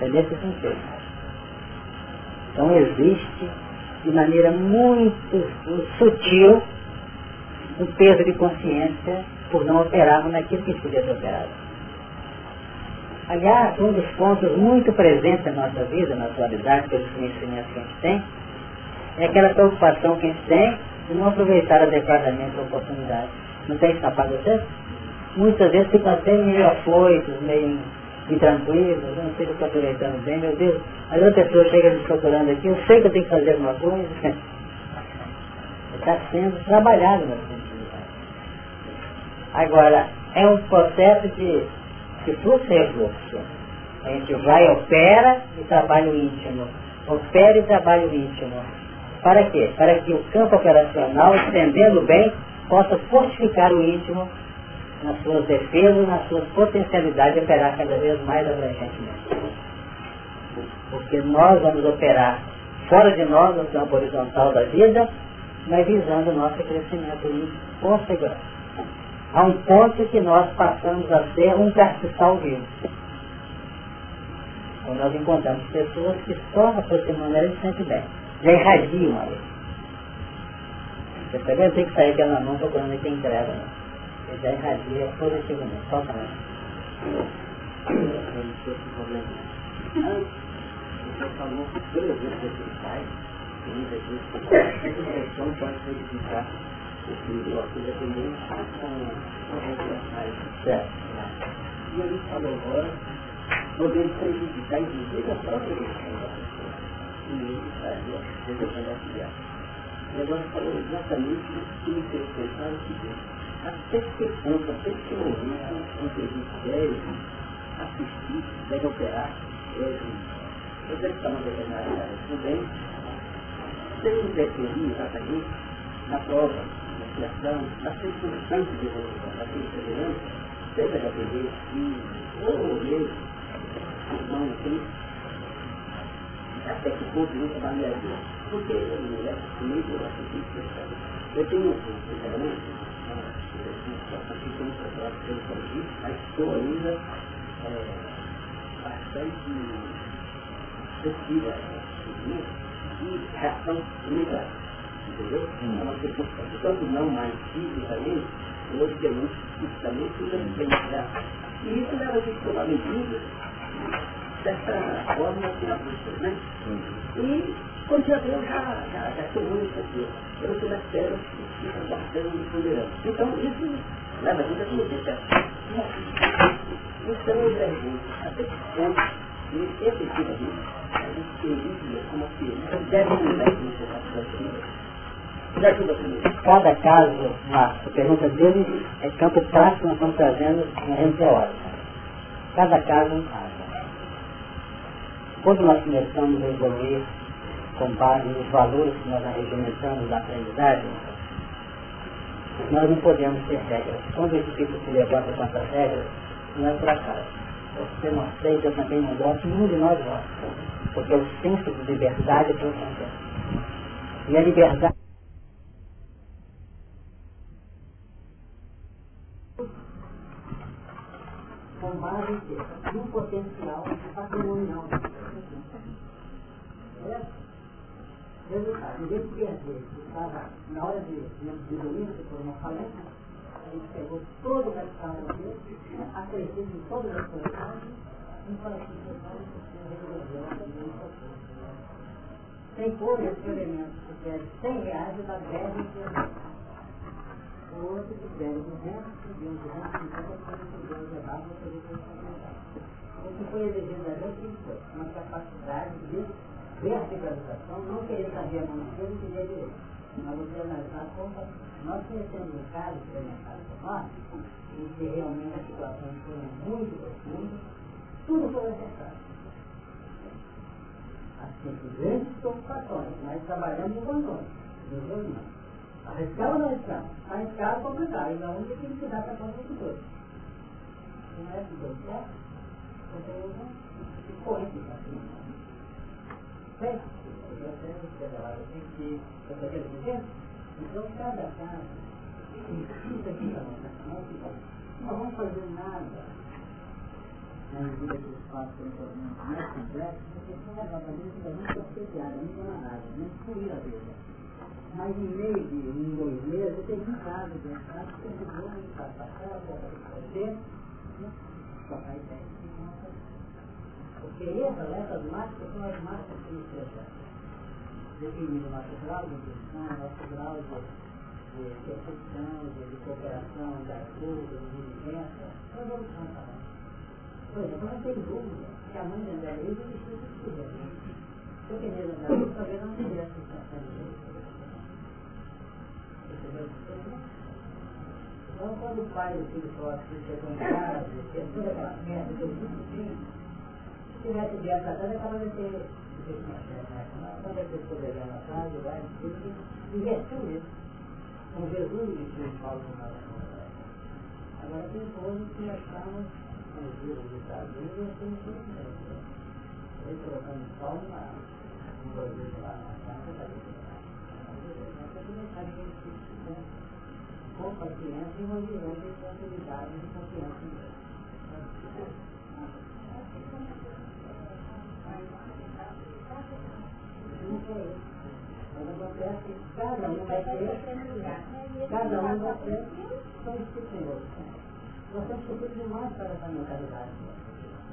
É nesse sentido. Então existe de maneira muito sutil um peso de consciência por não operarmos naquilo que podia ser operado. Aliás, um dos pontos muito presentes na nossa vida, na atualidade, pelos conhecimentos que a gente tem, é aquela preocupação que a gente tem de não aproveitar adequadamente a oportunidade. Não tem escapado você? Muitas vezes fica até meio afoitos, meio intranquilos, eu não sei se estou aproveitando bem, meu Deus. Aí outra pessoa chega me procurando aqui, eu sei que eu tenho que fazer alguma coisa. Está sendo trabalhado na. Agora, é um processo de, de fluxo e refluxo. A gente vai, opera e trabalho íntimo. Opera e trabalho íntimo. Para quê? Para que o campo operacional, estendendo bem, possa fortificar o íntimo nas suas defesas, nas suas potencialidades de operar cada vez mais abrangentemente. Porque nós vamos operar fora de nós, no campo horizontal da vida, mas visando o nosso crescimento segurança. A um ponto que nós passamos a ser um castiçal vivo. Então nós encontramos pessoas que só aproximando ela de sente bem. Já irradiam ali. Você também tem que sair pela mão procurando quem entrega. Né? Ele já irradia positivamente, totalmente. Você falou duas vezes que sai, e muitas vezes a direção pode verificar o que o filho dependente com o resto Certo. E ele falou agora podendo prejudicar inclusive a própria eleição da pessoa. E ele fazia a eleição da criança. E agora falou exatamente o que me fez pensar o seguinte, até que ponto, até que momento um serviço deve assistir, deve operar, deve, eu deve estar uma determinada área também, sem interferir exatamente na prova, na criação, na circunstância de evolução daquele semelhante, seja da TV, ou mesmo irmão aqui, até que ponto isso avaliaria. Porque ele é comigo, eu acho que eu tenho um sinceramente, aqui tem um contrato pelo Covid, mas estou ainda é, bastante sensível e reação imediata. Entendeu? É uma não mais fisicamente, hoje temos fisicamente e também E isso leva a gente a tomar medidas dessa forma que ela busca, né? E já deu, já, já, já chegou isso aqui. Eu sou das pedras que ficam guardando e. Então, isso leva a gente a cometer Então, eu pergunto, até que ponto, e efetivamente, a gente isso como que deve mudar isso na sua vida. Cada caso, a pergunta dele é campo prático, nós estamos trazendo uma teórica. Cada caso é um caso. Quando nós começamos a evoluir com base nos valores que nós arregimentamos da aprendizagem, nós não podemos ter regras. Quando esse tipo se levanta com essas regras, não é por acaso. Você não aceita, também não gosto, nenhum de nós gosta. Porque o senso de liberdade é transcendente. E a liberdade com base no potencial patrimonial. Certo? Resultado, em vez de perder, estava na hora de, de que foi uma falência, a gente pegou todo o capital dele, acresceu em todas as coleções, e falou assim, pessoal, sem pôr esse elemento, que é 100 reais da greve de o outro que deve 200, subiu 250, depois subiu levar, vou fazer responsabilidade. O que foi exigido da gente foi uma capacidade de verticalização, não querer saber a mão esquerda e querer direito. Mas você analisar como nós conhecemos um caso experimentado por nós, em que realmente a situação foi muito profunda, tudo foi necessário. Assim, grandes preocupações, mas trabalhamos em conjunto, nos reuniões. Arriscar ou não arriscar? Arriscar é complicado, ainda um tem que dar para conta do dois. Não é que dois, certo? Então, eu corrente que quero dizer, então cada caso precisa aqui na nossa mão, não vamos fazer nada na medida que os fatos são mais complexos, porque são exatamente muito associados, muito análise, muito fluir a vida. Mas em meio de um, dois meses, tenho um caso de entrar, que eu vou passar para fazer, tocar ideia. Porque essas, essas marcas são as marcas que nos precisam. Definindo o nosso grau de intuição, nosso grau de, de percepção, de, de cooperação, de ajuda, de diligência, evolução também. Por exemplo, não tem dúvida que a mãe de André Luiz existiu por tudo. Porque mesmo André Luiz talvez não tivesse de jeito. Então, quando o pai do filho próximo chegou em casa, fez toda aquela merda que eu se a casa, acaba de ter. Quando a pessoa levar na casa, vai, invertiu isso. Com Jesus e com Paulo Agora tem coisas que nós estamos com os livros dos Estados Unidos e assim por diante. Ele colocando só uma, um produto lá na casa, está com paciência e uma visão de tranquilidade e confiança cada um vai ter, cada um vai ter são disciplinas. Nós temos que ter demais para essa mentalidade.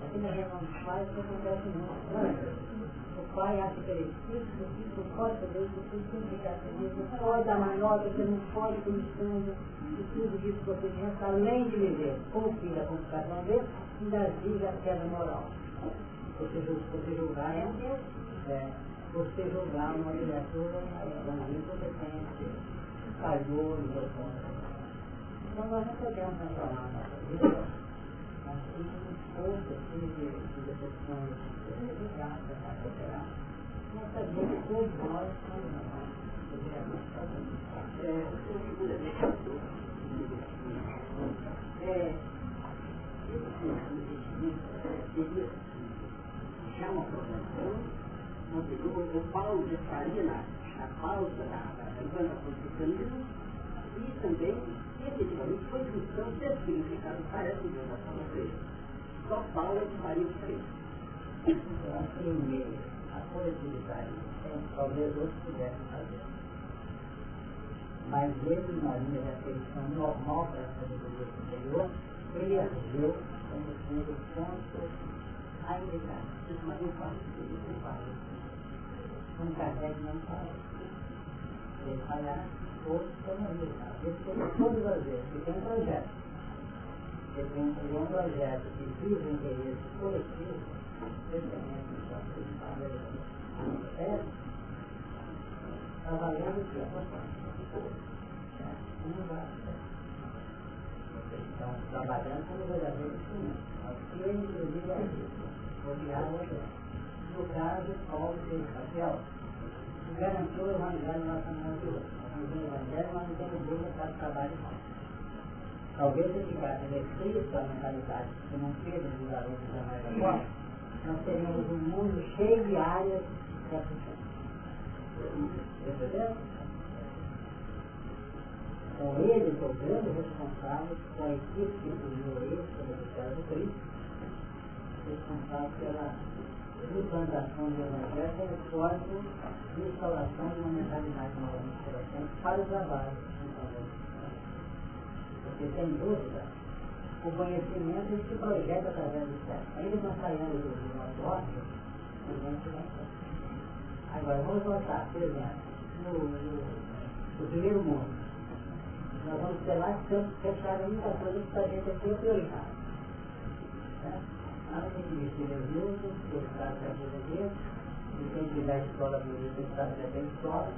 Aqui na reunião dos pais, isso acontece muito. O pai acha que ele é isso, isso, não pode fazer isso, isso tem que ficar feliz, não pode dar mais nota, você não pode começando, e tudo isso que você pensa, além de viver com o filho a complicação dele, ainda vive a queda moral. Você, julgar é, é você julgar uma criatura é, incompetente, falhou no seu Então nós não podemos transformar a nossa vida. Assim, pouco assim, de, de decepções, de graça, superar. Nós sabemos todos nós somos é, seria já uma programação, uma pergunta, Paulo estaria na, na pausa da, da levantação do cristianismo e também, efetivamente, foi cristão ter significado parece de uma forma Só Paulo estaria diferente. Então, assim, a coletividade, talvez outros pudessem fazer. Mas ele, na linha de afeição normal para a sabedoria superior, ele ergueu como sendo ponto a indicar. Mas eu faço isso, eu faço Um Kardec não fala. Ele outros tomariam. Ele tem todas as vezes, ele tem um projeto. Ele tem um projeto que visa o interesse coletivo, especialmente no próprio Estado, é, trabalhando o que é Não vai estão trabalhando como verdadeiro instrumento. Aqui, inclusive, é odiado No caso, Paulo fez papel, garantiu o evangelho na nossa mão de hoje. O evangelho, mas não para o trabalho. Talvez ele ficasse restrito à mentalidade que não fez os alunos da América agora, nós teríamos um mundo cheio de áreas para funcionar. Entendeu? com ele, o grande responsável, com a equipe que uniu ele, pelo Ministério do Cristo, responsável pela implantação do Evangelho como forma de instauração de uma mentalidade nova no coração para o trabalho. Porque, sem dúvida, o conhecimento se projeta através do céu. Ainda não saindo do nosso ócio, a gente vai Agora, vamos voltar, por exemplo, no, no, no primeiro mundo nós vamos ter lá que fechar muita coisa que a gente aqui é prioridade. Né? Que o da vida e quem tiver a escola bonita, o Estado já tem escola,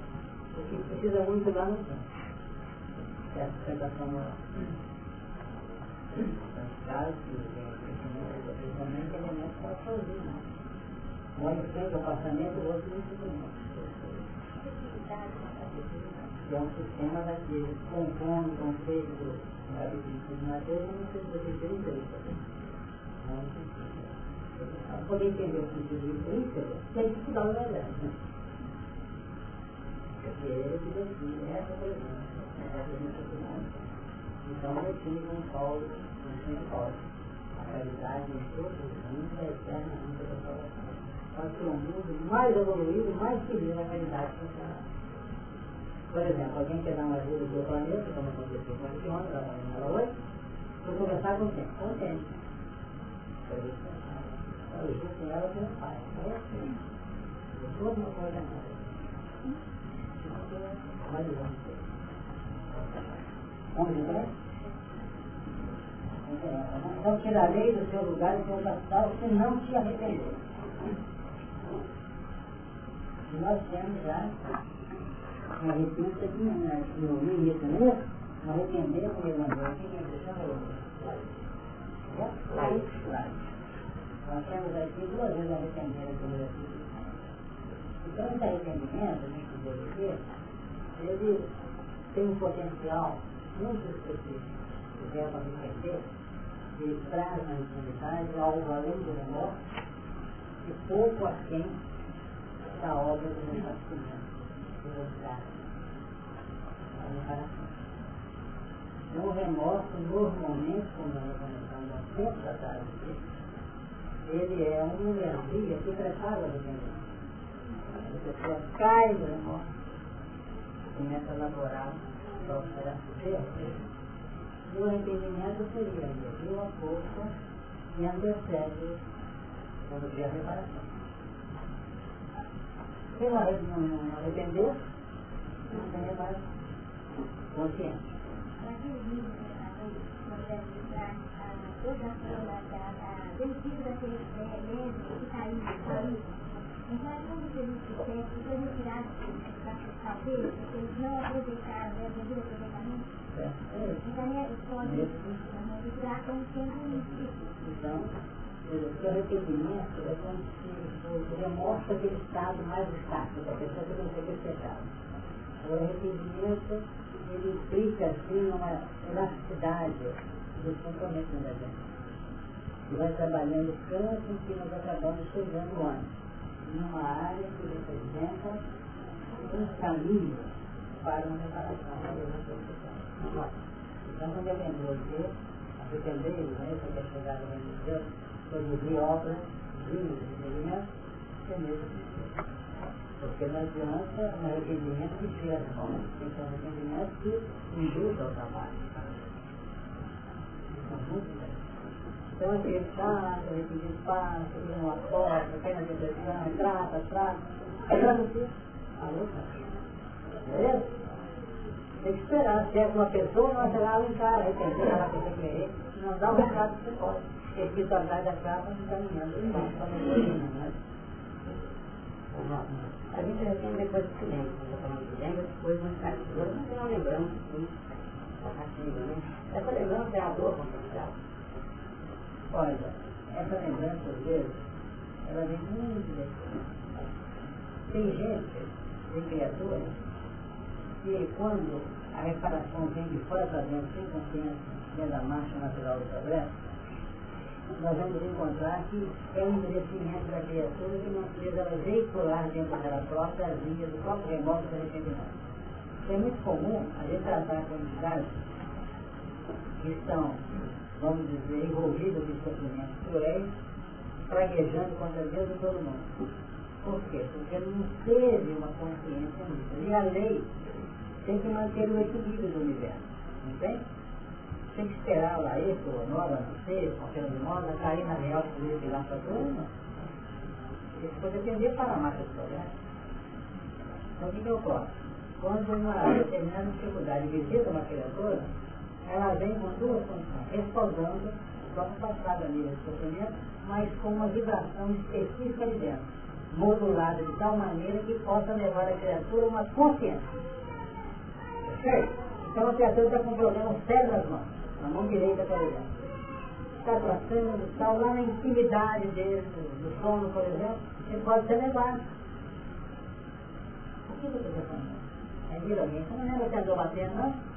o que precisa muito lá no centro. Que é a sustentação moral. São os casos que vem crescimento, principalmente elementos para sozinho. Um olho sempre o apartamento, o outro não se que é um sistema daquele compondo o conceito do capítulo de eu não você tem interesse. Para poder entender o sentido do príncipe, tem que estudar o Evangelho. Né? Porque ele que define essa presença, essa presença do mundo. Então, define com Paulo, com São Paulo, a caridade em todos os mundos é eterna vida da salvação. Pode ser um mundo mais evoluído, mais feliz na caridade funcional. Por exemplo, alguém quer dar uma ajuda do planeta, como aconteceu com a Alcione, lá na Mala 8, foi conversar com quem? Com quem? Eu. É assim. Então tirarei do seu lugar o seu capital se não te arrepender. E nós temos já uma repita aqui no início mesmo, uma arrepender o Evangelho. Quem é Laís, Laís. Nós temos aqui duas vezes arrepender a primeira vez. Então esse arrependimento, a gente poderia dizer, ele tem um potencial muito específico. Der para arrepender, ele traz na intimidade algo além do remorso e pouco aquém da obra do renascimento velocidade. Então, o remorso, normalmente, como nós comentamos há tempos atrás, ele é uma energia que prepara o arrependimento. A pessoa cai no remorso, começa a elaborar o processo de E o arrependimento seria, de uma força e antecede todo dia a reparação. Quem não arrependeu, não tem reparação. Consciente. toda a que. Então é como se eles dissessem que foi retirado da cabeça, que eles não aproveitaram, né, devido aproveitamento. Então é, pode retirar como sendo isso. Então, o arrependimento é se demonstra aquele estado mais estático da pessoa que não tem que ser O arrependimento, ele implica, assim, uma elasticidade dos compromissos da gente. E vai trabalhando tanto que nós acabamos chegando onde? Numa área que representa um caminho para uma reparação Então, quando eu lembrou de arrepender, né, que é chegar no reino de Deus, produzir obras dignas de entendimento, é mesmo porque não adianta um arrependimento que tira as mãos, tem que ser um arrependimento que induz ao trabalho. Então ele passa, ele pediu espaço, ele uma porta, cai na depressão, trata, trata. É para você. Alô, Beleza? Tem que esperar. Se é uma pessoa, não será ela encara, arrepender, ela quer querer, não dá o recado que você pode. Espiritualidade acaba encaminhando o espaço para não né? A gente recebe depois do silêncio, falando de lembra, depois não sai de mas não lembramos, sim, né? Essa lembrança é a dor potencial. Olha, essa lembrança, às vezes, ela vem muito depois. Tem gente, tem criaturas, que quando a reparação vem de fora para dentro, sem consciência, dentro da marcha natural do progresso, nós vamos encontrar que é um merecimento da criatura que não fez ela veicular dentro dela própria as linhas do próprio remorso do arrependimento. É muito comum a gente tratar com entidades que estão vamos dizer, envolvidas em sofrimentos cruéis, praguejando contra Deus e todo mundo. Por quê? Porque não teve uma consciência nisso. E a lei tem que manter o equilíbrio do universo. Entende? Tem que esperar lá isso, ou nova, não sei, qualquer de nós, a cair na real que ele virar para tudo. Isso pode depender para a marcha do progresso. Então o que, que ocorre? Quando uma determinada dificuldade visita uma criatura, ela vem com duas funções, respaldando o próprio passado a nível de sofrimento, mas com uma vibração específica de dentro, modulada de tal maneira que possa levar a criatura a uma consciência. Certo? Então a criatura está com um problema sério nas mãos, na mão direita, por exemplo. Está passando, está lá na intimidade dele, do sono, por exemplo, ele pode ser levado. O que você está falando? É, geralmente, não lembra que andou batendo, não?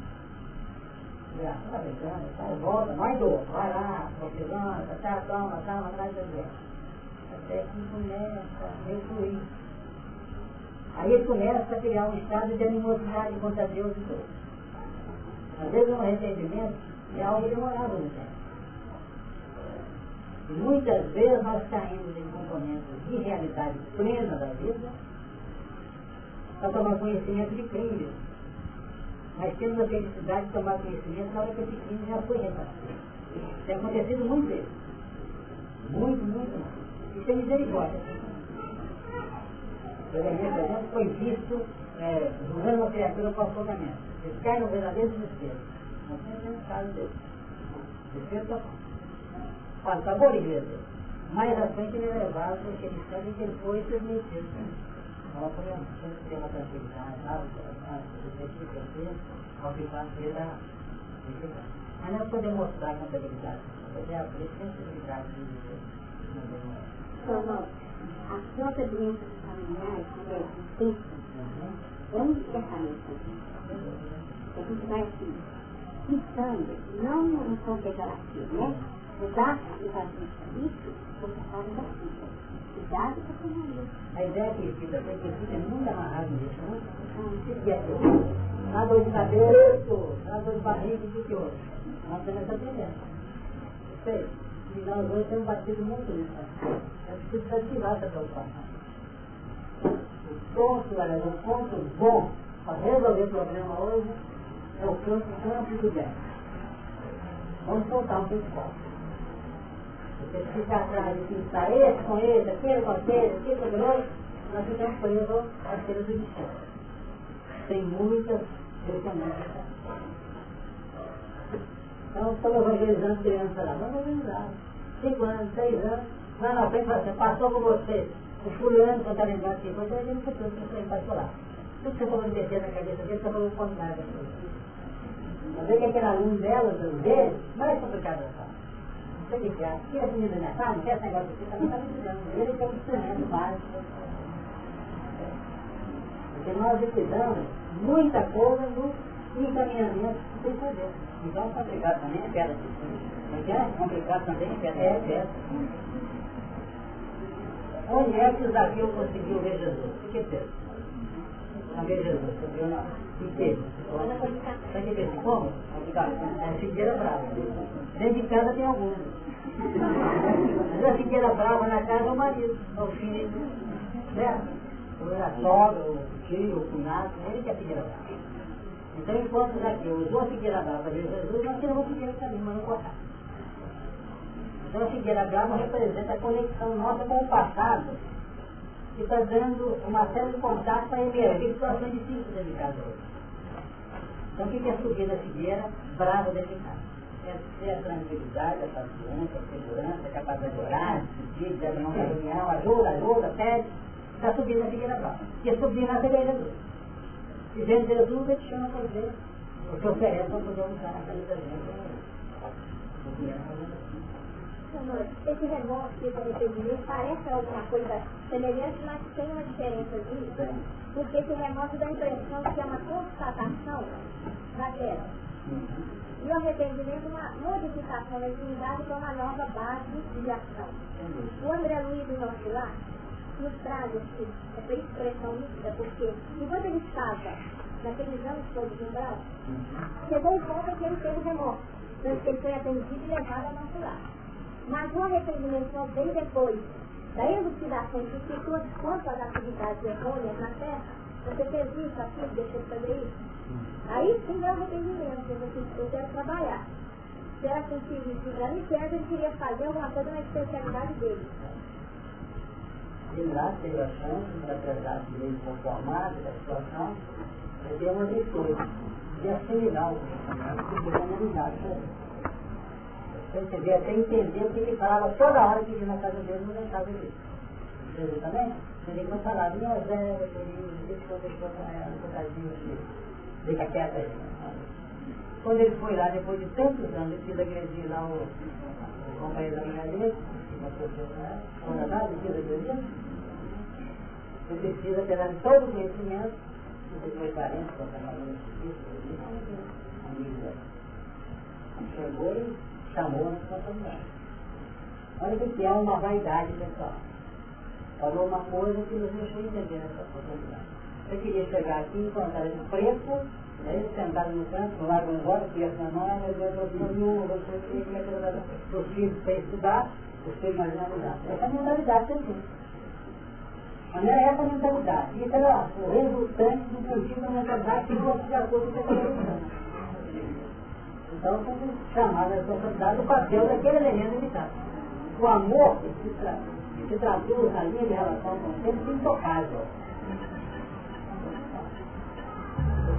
Já, tá brincando, tá, volta, vai dor, vai lá, profissional, tá, calma, atrás da gente. Até que começa a refluir. Aí começa a criar um estado de animosidade contra Deus e Deus. Às vezes um arrependimento é algo demorado no tempo. E muitas vezes nós caímos em componentes de realidade plena da vida para tomar conhecimento de crimes mas temos a felicidade de tomar conhecimento na hora que esse crime já foi repartido. Tem acontecido muito isso. Muito, muito mais. Isso é misericórdia. Por exemplo, foi visto é, julgando uma criatura com afogamento. Ele cai no verdadeiro desespero. Não tem caso dele. Desespero total. Faz sabor igreja. Mais à frente ele é levado porque ele sabe que ele foi permitido. Ela foi sempre ter uma tranquilidade, nada, ao que fazer da Mas não podemos mostrar contabilidade, poder abrir sensibilidade de. Então, a própria doença familiar, que é intensa, é um despertamento. A gente vai assim, pensando, não no tom pejorativo, né? Mudar e fazer isso, você faz da. Cuidado com a família. A ideia é que fica, porque fica muito amarrado nisso, né? Se é na dor de cabeça, na dor de barriga, o que outro. Nós temos essa tendência. Sei. E nós hoje temos batido muito nisso. É preciso ativar essa preocupação. o ponto, olha, o ponto bom para resolver o problema hoje é o campo, campo do bem. Vamos soltar um pouco Você fica atrás de com esse, aquele com aquele, aquele com aquele, nós ficamos presos às feiras do. Tem muitas descendências. Então, estamos evangelizando crianças lá. Vamos evangelizar. Cinco anos, seis anos, lá na frente, você passou por você. O fulano, quando está lembrando assim, coisa, ele não que você passou lá. Tudo que você falou meter na cabeça dele, você falou contrário. Mas ver que aquele aluno dela, dele, mais complicado Não sei o que é. A menina não sabe, não quer esse negócio aqui, também está precisando. Ele tem instrumento básico. Porque nós cuidamos muita coisa no encaminhamento que tem que fazer. Então, complicado também é pedra. Mas é complicado também é pedra. É pedra. Onde é que o Zaqueu conseguiu ver Jesus? O que fez? Não ver Jesus, subiu não. Que fez? Sabe? Como? É figueira brava. Dentro de casa tem alguns. A figueira brava na casa é o marido, é o filho, né? A sogra, o tio, o cunhado, ele que é figueira brava. Então, enquanto Zaqueu usou a figueira brava ver Jesus, nós temos a figueira também, mas não cortar. Então, a figueira brava representa a conexão nossa com o passado, que está dando uma série de contatos para emergir situações difíceis de casa hoje. Então, o que é subir na figueira brava dentro de casa? É ter a tranquilidade, a paciência, a segurança, a capacidade de orar, de pedir, de uma reunião, ajuda, ajuda, pede, está subindo na figueira brava. Porque subir na figueira Jesus. E vendo Jesus, ele chama para ver o que oferece para poder usar da gente. Senhor, esse remorso que eu arrependimento parece alguma coisa semelhante, mas tem uma diferença disso, porque esse remorso dá a impressão que é uma constatação daquela. E o arrependimento é uma modificação da intimidade para uma nova base de ação. O André Luiz do nosso lar nos traz esse, essa expressão nítida, porque enquanto ele estava naqueles anos todos lembrados, chegou o ponto em que ele teve remorso, que ele foi atendido e levado ao nosso lar. Mas o arrependimento só veio depois da elucidação de escrituras quanto às atividades errôneas na terra, você fez isso, aquilo, deixou de fazer isso. Aí sim é o arrependimento, eu, eu quero trabalhar. Se era possível isso para mim, ele queria fazer alguma coisa na especialidade dele de lá teve a chance, de ele conformar da situação, de ter uma virtude de assimilar o ele. Então, você devia até entender o que ele falava toda hora que ia na casa dele, não na casa dele. Entendeu também? Ele quando falava, minha Zé, deixa eu deixar um bocadinho aqui, fica quieto aí. Quando ele foi lá, depois de tantos anos, ele quis agredir lá o, o companheiro da quando nada, ele quis agredir, você precisa ter todo o conhecimento, você foi parente, você trabalhou no serviço, amigo Chegou e chamou a responsabilidade. Olha o que é uma vaidade pessoal. Falou uma coisa que nos deixou entender essa responsabilidade. Eu queria chegar aqui e encontrar ele preto, né, sentado no canto, no lago embora, que ia na mão, meu Deus, eu sou nenhum, você tem os filhos para estudar, filhos mais não Essa é a mentalidade que eu tinha. Mas não era essa a mentalidade. Isso era o resultante do conjunto da mentalidade que fosse de acordo com a. Então, somos chamados a responsabilidade do papel daquele elemento limitado. O amor que se, tra que se traduz linha de relação com o tempo é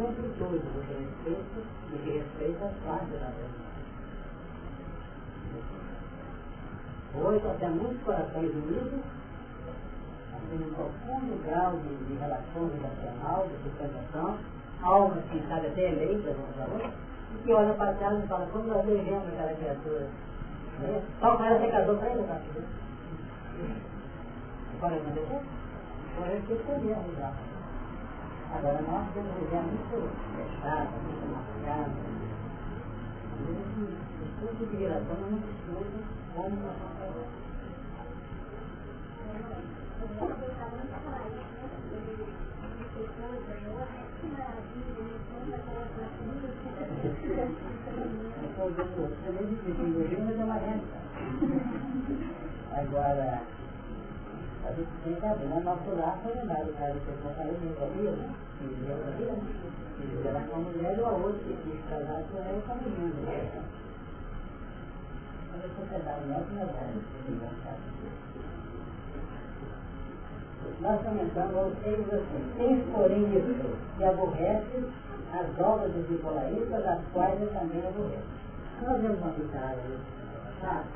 individualidade. Cada experiência respeito e que respeita as partes da vida. Hoje, até muitos corações unidos, assim, um profundo grau de, de relação relacional, de sustentação, almas, quem sabe até eleitas, vamos falar, e que olham para trás e falam, como nós devemos aquela criatura. Né? Só o cara se casou para ele, tá? Agora não certo? Agora ele tem que poder ajudar. Agora nós temos um lugar muito fechado, muito marcado. Esse tipo de relação não estuda como nós vamos. Agora, a gente tem que abrir. No nosso lar foi lembrado o caso que eu falei, né? Que ele, que vivia lá com a mulher, ou a outra que quis casar com ela e menina. Mas a sociedade não é Nós comentamos aos seis assim, tens porém isso, que aborrece as obras dos bipolaristas, as quais eu também aborreço. Nós vemos uma vitória, sabe?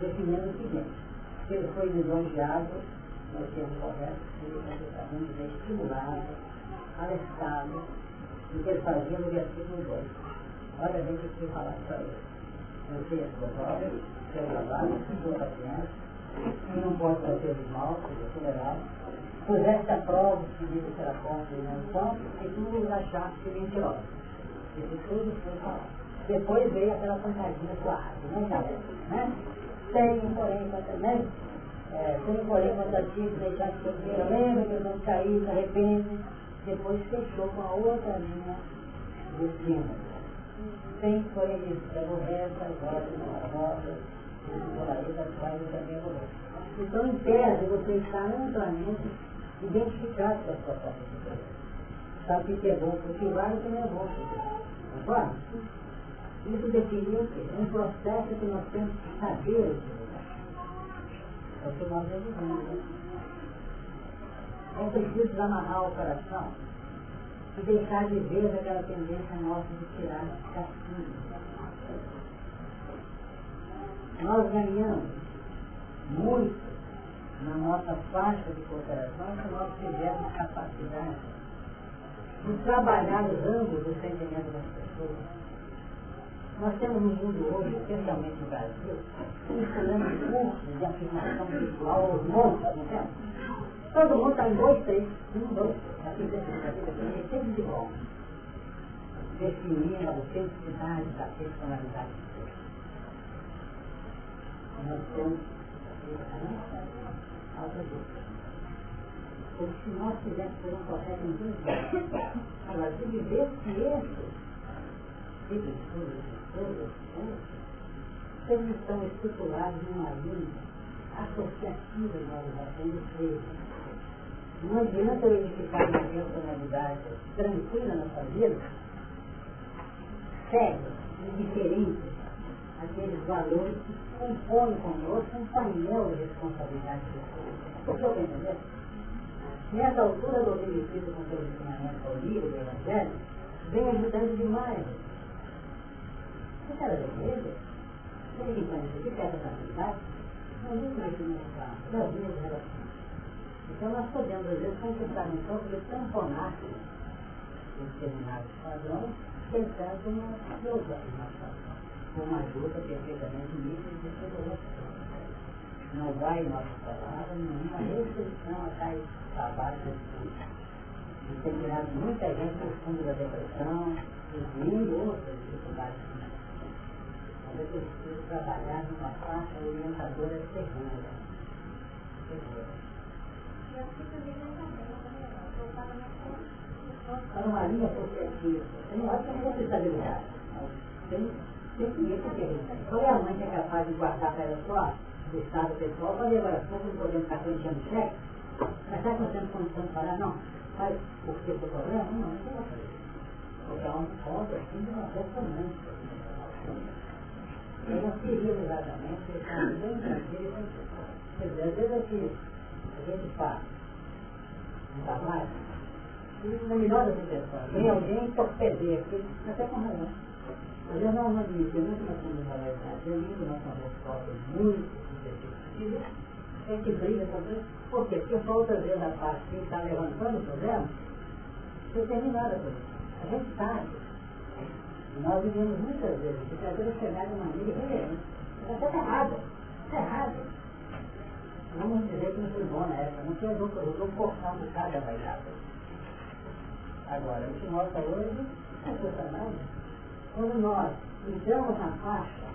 Definindo o seguinte se ele foi lisonjeado, no termo correto, ele vamos dizer, estimulado, alertado, do que ele fazia no versículo 2. Olha bem o que eu falar para ele. Eu sei as suas obras, seu trabalho, sua paciência, e não pode fazer o mal, seja tolerado. Puseste a prova os pedidos será contra e não são, e tu os achaste mentirosos. Isso tudo foi falado. Depois veio aquela pancadinha suave, não tá, né? Tem, porém, também, é, tem, porém, contra ti que deixaste teu dinheiro, lembra que eu não caí, se arrepende. Depois fechou com a outra linha de cima. Tem, porém, isso, aborrece agora, não roda, por aí, das eu também aborreço. Então, em tese, você está amplamente identificado com a sua própria. Sabe o que é bom cultivar e o que não é bom cultivar. Concorda? Isso definiu o? Um processo que nós temos que saber é o que nós. É preciso amarrar o coração e deixar de ver aquela tendência nossa de tirar castigo. Nós ganhamos muito na nossa faixa de cooperação se nós tivermos capacidade de trabalhar os ângulos do sentimento das pessoas nós temos no mundo hoje, especialmente no Brasil, ensinando cursos de afirmação pessoal aos montes, não temos? Todo mundo está em dois, três, um, dois, aqui dentro da vida, é sempre de bom. Definindo a autenticidade da personalidade de Deus. Nós temos Porque se nós tivéssemos por um processo individual, agora, se vivesse esse eles estão estipulados numa linha associativa de organização do ser. Não adianta eu edificar uma personalidade tranquila na sua vida, séria, indiferente aqueles valores que compõem conosco um painel de responsabilidade pessoal. Estou entendendo? Nessa altura do obedecido com seu ensinamento ao livro do Evangelho, vem ajudando demais você era beleza? Você que conhece que essa facilidade? Não existe mais dimensão, das minhas relações. Então nós podemos, às vezes, conquistar um pouco de tamponar determinados padrões, pensando na filosofia, uma ajuda perfeitamente nítida de segurança. Não vai em nossa palavra nenhuma restrição a tais trabalhos de E tem tirado muita gente do fundo da depressão, incluindo outras dificuldades eu preciso trabalhar numa faixa orientadora segura. Segura. Para uma linha associativa, tem uma ótima responsabilidade. Tem, tem que ir porque qual é a mãe que é capaz de guardar para ela só do estado pessoal levar as pouco não podemos ficar preenchendo cheque? Mas que nós temos condição de falar? Não. Mas por que o problema? Não, não fazer. Porque há um ponto assim de uma ressonância. Eu não queria exatamente, eu estava bem tranquilo. Quer dizer, às vezes aqui, a gente faz um trabalho, e na melhor das intenções, vem alguém torpedeia aquilo, até com razão. Mas eu não admito muito na comunidade, eu ligo nossa resposta muito perceptível, é que briga também. Por quê? Porque falta vezes a parte que está levantando o problema, determinada por isso. A gente sabe. Nós vivemos muitas vezes, às vezes chegar de maneira irreverente. Está errado. Está errado. Vamos dizer que não foi bom na época, não tinha jogo, eu vou forçar um bocado da bailada. Agora, o que mostra hoje é impressionante. Quando nós entramos na faixa,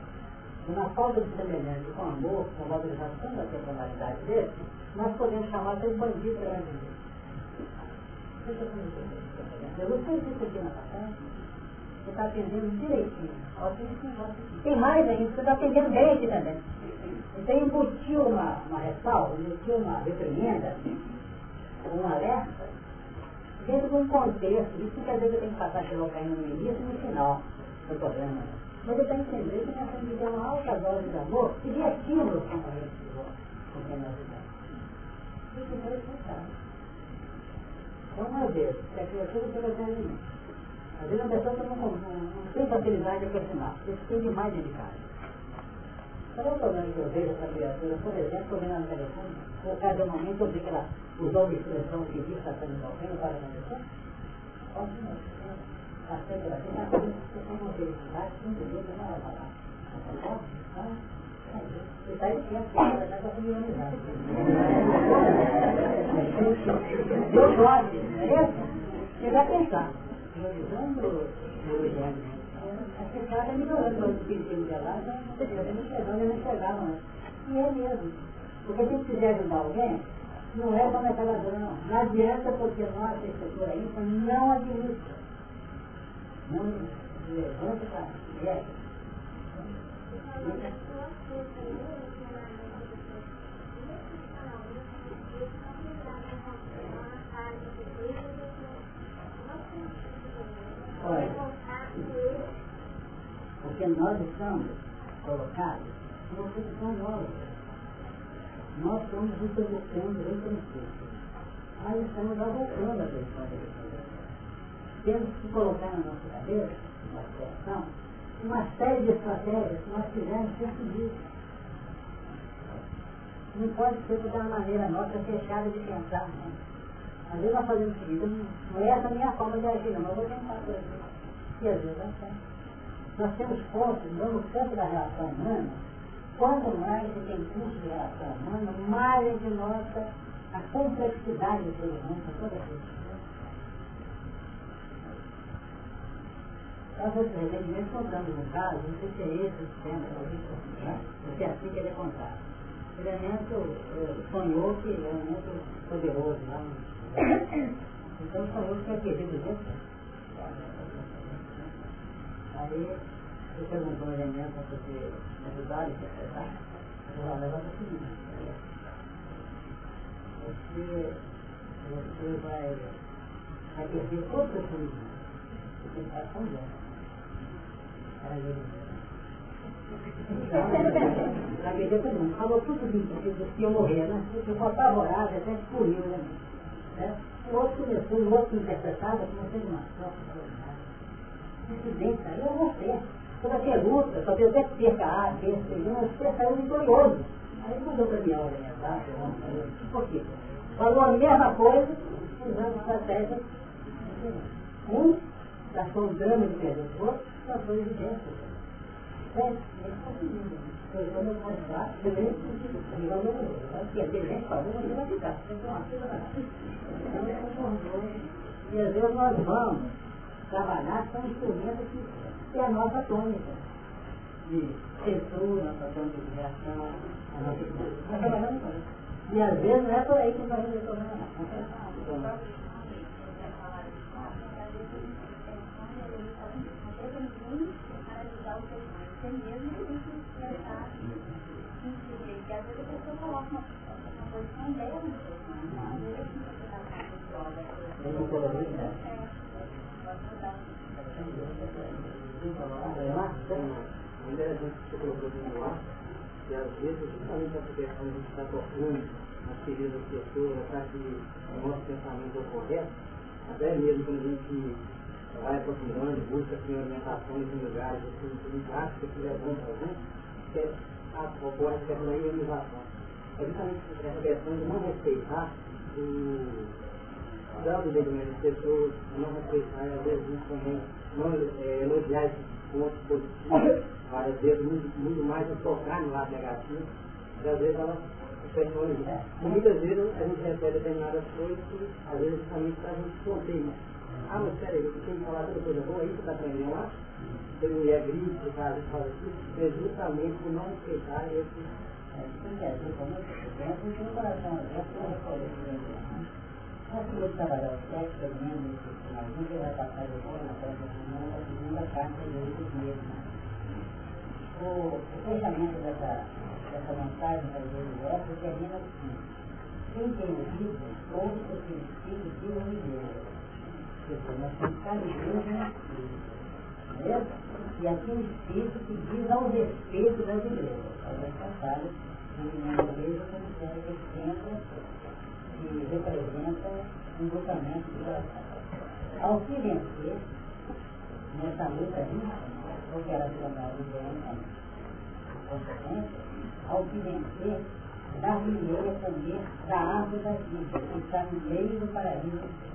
uma falta de semelhança com amor, com valorização da personalidade dele, nós podemos chamar de bandido perante Deus. Eu não sei se isso aqui na passagem. Você está atendendo direitinho. Tem mais ainda, você está atendendo bem aqui também. Então embutiu uma, uma ressalva, embutiu uma reprimenda, um alerta, dentro de um contexto. Isso quer dizer que eu tenho que passar pelo caminho no início e no final do problema. Mas eu tenho que entender que nós temos que ter uma alta dose de amor que dê estímulo aos companheiros com quem nós vivemos. Isso foi essencial. Então, meu Deus, é criatura pela mim. Às vezes a pessoa não, não, não tem facilidade de aproximar, isso tem demais delicado. Qual é o problema que eu vejo essa criatura, por exemplo, olhando no telefone, momento eu vi que ela usou uma expressão que diz está sendo alguém, não para acontecer? Ótimo, passei por aqui, mas eu tenho uma felicidade, não que não vai falar. Você está de tempo, você está com a amizade. Eu gosto, não é isso? Você vai pensar, cara é melhorando o espírito de lá, ele não chegava antes. E é mesmo. Porque se quiser ajudar alguém, não é como aquela dona, não. Não adianta porque nós, estrutura aí, não administra. Não levanta para a Olha, porque nós estamos colocados numa posição nova. Nós estamos nos educando em princípio. Mas estamos avocando a questão da Temos que colocar na nossa cabeça, na situação, uma série de estratégias que nós fizemos perseguir. Não pode ser uma maneira nossa fechada de pensar, não. Às vezes nós fazemos o seguinte, não é essa a minha forma de agir, não, mas vou tentar por. E às vezes não tem. Nós temos pontos, no campo da relação humana, quanto mais se tem curso de relação humana, mais a gente nota a complexidade do ser humano, toda a Nós, recentemente, contamos um caso, não sei se é esse o sistema, né? porque é assim que ele é contado. O elemento eh, sonhou que é um elemento poderoso lá. Então sonhou que tinha perdido o jeito. Aí ele perguntou ao elemento para poder ajudar e interpretar. Eu falei, levanta o seguinte. Você, você vai, vai perder todo o seu conhecimento. Você tem que estar com Acredita não, falou tudo isso, que eu morrer, né? Eu só apavorado, até excluiu, né? né? O outro começou, o outro interpretava, comecei de uma sorte Incidente, aí eu você. Toda pergunta, só tem até perca A, B, C, mas você saiu vitorioso. Aí mandou para a orientar, por quê? Falou a mesma coisa, usando estratégia. Um, gastou um drama de perder o outro, dentro. É, é conseguindo. Foi quando eu mais baixo, eu nem. Eu não vou. Porque a gente falou, mas vai ficar. Então, e às vezes nós vamos trabalhar com instrumentos que é a nossa tônica. De censura, nossa tônica de reação, a nossa Nós trabalhamos com isso. E às vezes não é por aí que nós vamos retornar. você mesmo e tentar entender. Que às vezes a pessoa coloca uma, uma posição dela no seu às vezes assim você está com prova. Mesmo colorido, né? É. Que você colocou no ar, às vezes justamente essa questão de gente das pessoas, que o nosso pensamento ocorra, até mesmo quando a gente vai aprofundando, busca assim, orientações em lugares assim, que acha que é para algum, que é a, questão da ionização. É justamente essa questão de não respeitar o grau de das pessoas, não respeitar, às vezes, também, não é, elogiar esses pontos positivos, várias vezes, muito, muito mais focar no lado negativo, e às vezes ela pessoas. E muitas vezes a gente recebe determinadas coisas que, às vezes, justamente para a gente conter isso. Ah, mas peraí, você tem que falar toda coisa boa, aí você está aprendendo lá? Tem mulher grita, faz isso, faz aquilo, é justamente por não respeitar esse. Porque a gente, como tempo, tem um coração aberto para recolher Nós temos trabalhar o sexo, mesmo, a gente vai passar de boa na próxima semana, a segunda parte de oito dias. O fechamento dessa, dessa mensagem da igreja termina assim. Quem tem ouvido, ouve o que o Espírito diz a igreja pessoa, nós temos ficar igreja na igreja. E aqui o Espírito que diz ao respeito das igrejas. Passaram que uma igreja como sendo que representa um grupamento de oração. Ao se vencer nessa luta operacional do governo, consequência, ao se vencer, dar-lhe a comer da árvore da vida, que está no meio do paraíso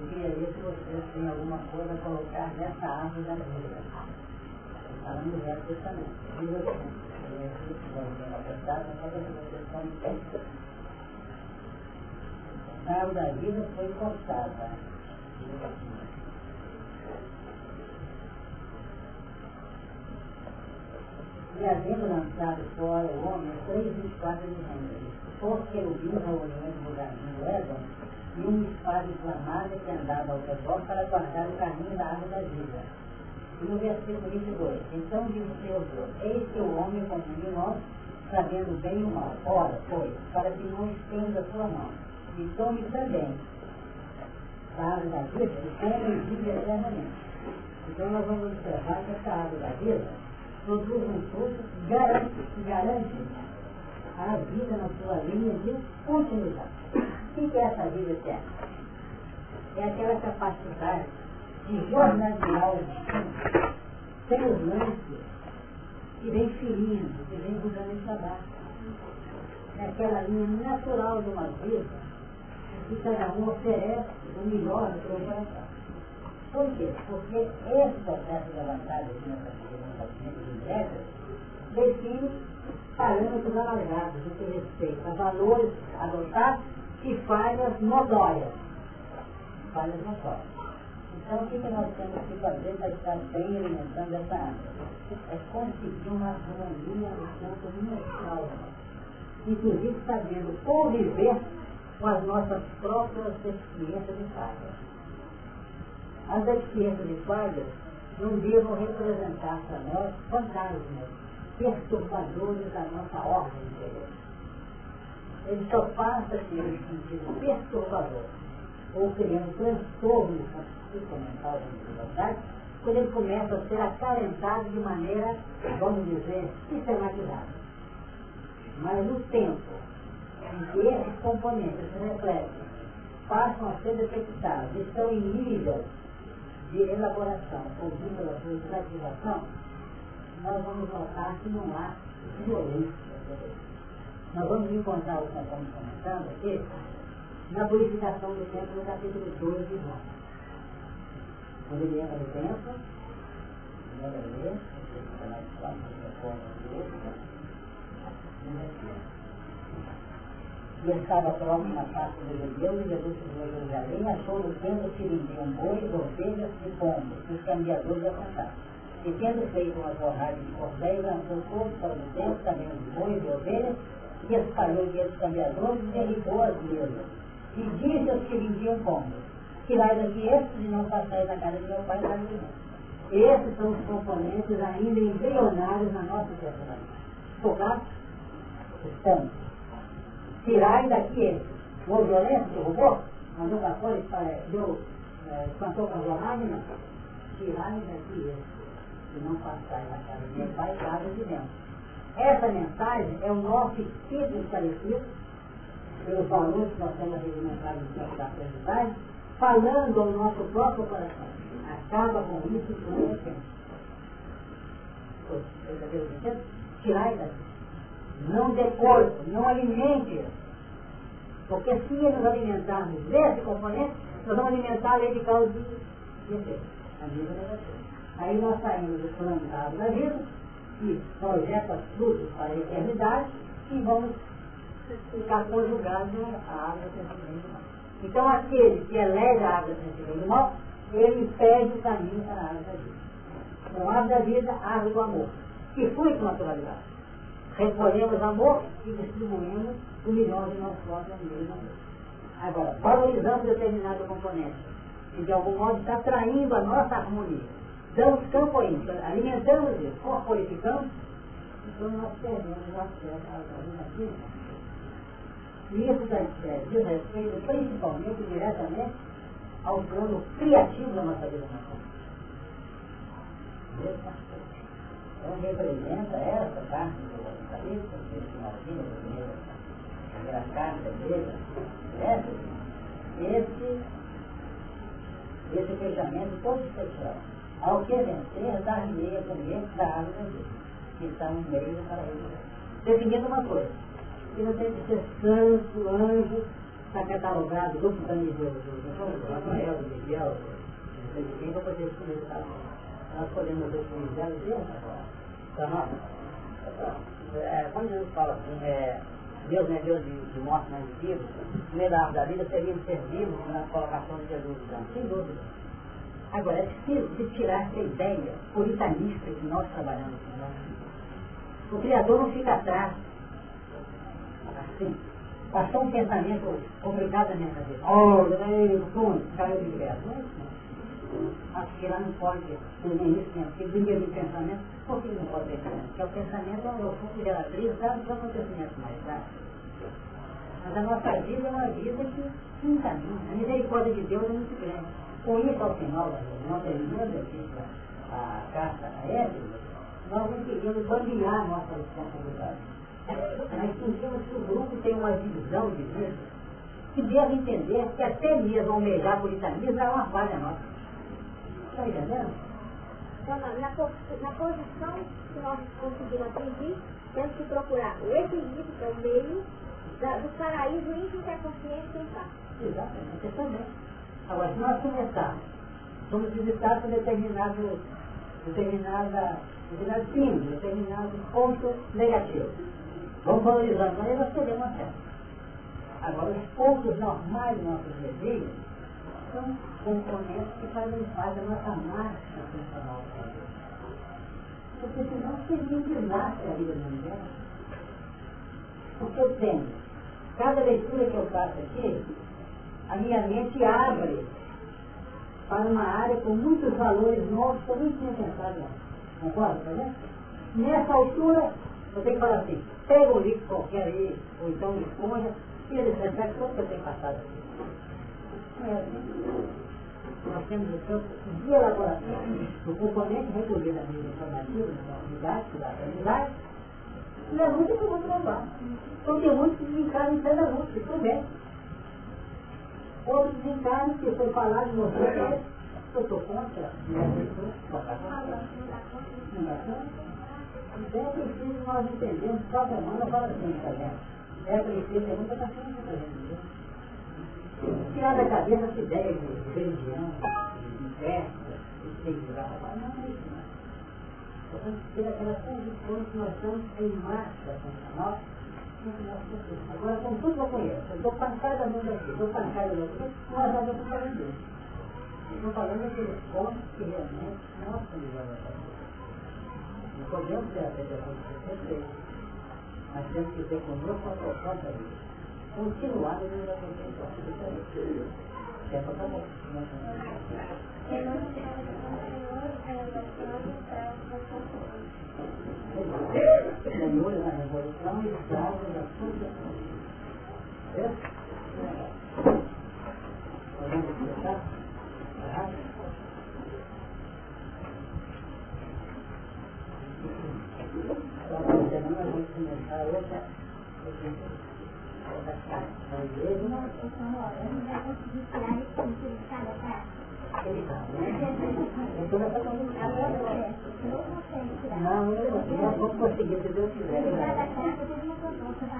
eu queria ver se vocês têm alguma coisa a colocar nessa árvore da vida. Falando no Velho Testamento. Diz assim, a árvore da vida foi cortada. E havendo lançado fora o homem, três e quatro de renda. Os querubins ao oriente do jardim do Éden, e uma espada inflamada que andava ao redor para guardar o caminho da água da vida. E no versículo 22, então disse o Senhor Deus, eis que o homem de nós, sabendo bem o mal. Ora, pois, para que não estenda a sua mão, e tome também árvore da vida, e coma e vive eternamente. Então nós vamos observar que essa árvore da vida produz um fruto que garante, que garante a vida na sua linha de continuidade. O que é essa vida eterna? É aquela capacidade de jornadear o destino sem os lances que vem ferindo, que vem mudando em trabalho. É aquela linha natural de uma vida que cada um oferece o melhor do seu coração. Por quê? Porque esse processo de avançada aqui nessa vida de regras define parâmetros alargados no que respeita a valores adotados e falhas notórias. Falhas notórias. Então, o que, que nós temos que fazer para estar bem alimentando essa água? É conseguir uma harmonia no campo universal. Inclusive sabendo conviver com as nossas próprias deficiências e falhas. As deficiências e falhas não devam representar para nós fantasmas perturbadores da nossa ordem interior ele só passa a ter um sentido perturbador, ou criando transtorno mental da individualidade, quando ele começa a ser acalentado de maneira, vamos dizer, sistematizada. Mas no tempo em que esses componentes se refletem, passam a ser detectados, estão em nível de elaboração, ou pela sua desativação, nós vamos notar que não há violência nós vamos encontrar o que nós estamos comentando aqui na purificação do templo no capítulo 2 de João. Quando ele entra no templo, ele vai ler, e estava próximo na face do judeu, e Jesus chegou a Jerusalém, achou no templo que vendiam bois, ovelhas e pombos, e os cambiadores assentados. E tendo feito uma jornada de cordéis, lançou todos para o templo, também os bois e ovelhas, e espalhou entre os cambiadores e derribou as mesas. E disse aos que vendiam pombos, tirai daqui estes e não passai da casa de meu pai para mim. Esses são os componentes ainda embrionários na nossa sociedade. Focados? Estamos. Tirai daqui. O violento derrubou? Mandou para fora e deu, é, espantou com a jornada? Não. Tirai daqui esses. E não passai da casa de meu pai, casa de dentro. Essa mensagem é o nosso espírito esclarecido pelos valores que nós temos regimentado no campo da sociedade falando ao nosso próprio coração. Acaba com isso por um tempo. Tirar daqui. Não dê corpo, não alimente. Porque se nos alimentarmos desse componente, nós vamos alimentar a lei de causa e efeito. A. Aí nós saímos do plano da vida e projeta tudo para a eternidade e vamos ficar conjugados à água mal. Então aquele que elege a água mal, ele impede o caminho para a água da vida. Então, árvore da vida, árvore do amor, que flui com naturalidade. Recolhemos amor e distribuímos o milhão de nós próprios mesmo. Agora, valorizamos determinado componente, que de algum modo está traindo a nossa harmonia damos campo a isso, alimentamos isso, corporificamos, então nós perdemos o acesso à vida. E isso diz respeito principalmente, diretamente, ao plano criativo da nossa vida Então representa essa parte do cabeça, esse Martinho, a primeira carta da igreja, esse, esse fechamento especial ao que vencer, dar-lhe a comer da árvore da vida, que está no meio para ele. Definindo uma coisa, que não tem que ser santo, anjo, está catalogado, grupo da nível do Rafael, do Miguel, de quem, para poder escolher o Nós podemos definir zero Deus agora. Nós. É, quando Jesus fala assim, é, Deus não é Deus de, de morte, mas de vivos, no meio da vida seria ser vivo na colocação de Jesus, então, sem dúvida. Agora, é preciso se tirar essa ideia puritanista que nós trabalhamos nós. O Criador não fica atrás. Assim. Passou um pensamento complicado na minha cabeça. Oh, o fundo, caiu de graça. É não. Acho que lá não pode ter nem isso, nem aquilo, nem mesmo pensamento. Por que não pode ter? Porque o pensamento é o fluxo geratriz dado para acontecimentos mais tarde. Mas a nossa vida é uma vida que não caminha. A misericórdia de Deus é muito grande. Com isso, ao final da reunião, terminando aqui a carta a Éfeso, nós não queríamos bandear nossa responsabilidade. Nós sentimos que o grupo tem uma divisão de vida que deve entender que até mesmo almejar puritanismo é uma falha nossa. Está entendendo? Então, na, na posição que nós conseguimos atingir, temos que procurar o equilíbrio, que é o meio, da, do paraíso íntimo que a consciência tem Exatamente, você também. Agora, se nós começarmos, somos visitados por determinado, determinada, determinado fim, determinado ponto negativo. Vamos valorizando, aí nós teremos acesso. Agora, os pontos normais nossos desejos são componentes que fazem parte da nossa marcha funcional. Porque senão seria um desastre a vida da mulher. Porque eu tenho, cada leitura que eu faço aqui, a minha mente abre para uma área com muitos valores novos que eu nem tinha pensado antes. Concorda, vendo? Nessa altura, eu tenho que falar assim, pega um livro qualquer aí, ou então uma esponja, e ele reflete tudo que eu tenho passado aqui. É assim. Nós temos o campo de elaboração do componente informativa, na unidade, da unidade, e é muito que eu vou provar. Então tem muitos que ficaram em plena luta, tudo bem outros desencarnos que foi falado no outro eu estou contra, não Então é preciso nós entendermos cada semana para a gente, tá vendo? É preciso ter muita paciência para gente. Tirar da cabeça essa ideia de religião, de festa, de segurar, não é isso, não. Portanto, ter aquela condição que nós estamos em marcha funcional Agora, com tudo que eu conheço, eu dou pancada no daqui, dou pancada no outro, nós já estamos falando disso. Estou falando daqueles pontos que realmente nós temos a Não podemos ter a federação de mas temos que ter conosco a da vida. Continuar no nível da para tá bom. Senhor na revolução e salvo da sua Podemos começar? Próxima semana vamos começar outra outra carta da igreja. Não, eu. Não, vamos conseguir, se Deus quiser.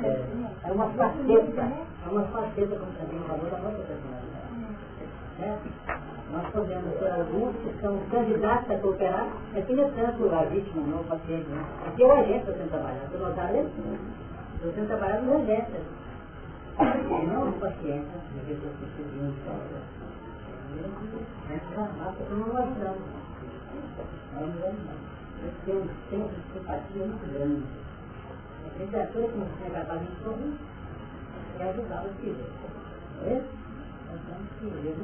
É, é uma faceta, é uma faceta, como também falou, da nossa personalidade. Né? Nós podemos ter alguns que são candidatos a cooperar, é que não é tanto a vítima, não o paciente, não. Aqui é o agente que está sendo trabalhado. Você notar isso? Estou sendo trabalhado no agente. Não o paciente, de que eu estou seguindo. Nós estamos mostrando. Nós temos sempre simpatia muito grande. A que é capaz de sorrir é ajudar os filhos. É? Que ler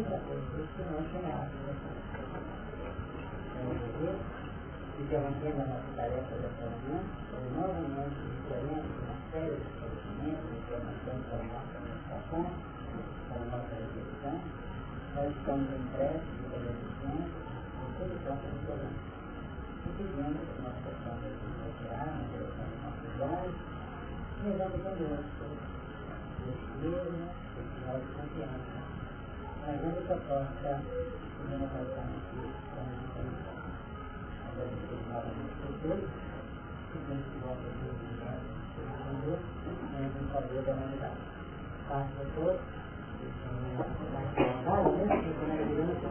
é a nossa tarefa dessa manhã, novamente diferente, uma série de informações para a nossa administração, para a nossa reflexão. Nós estamos em prece de televisão, em todo campo de problema. E pedimos que nós possamos nos retirar na direção dos nossos olhos, rezando conosco, esse mesmo, esse sinal de confiança fazendo proposta de uma aqui como intenção. Agradecer novamente por todos, pedimos que vossa Deus respondeu, em favor da humanidade. Paz a todos, e mais vontade, né?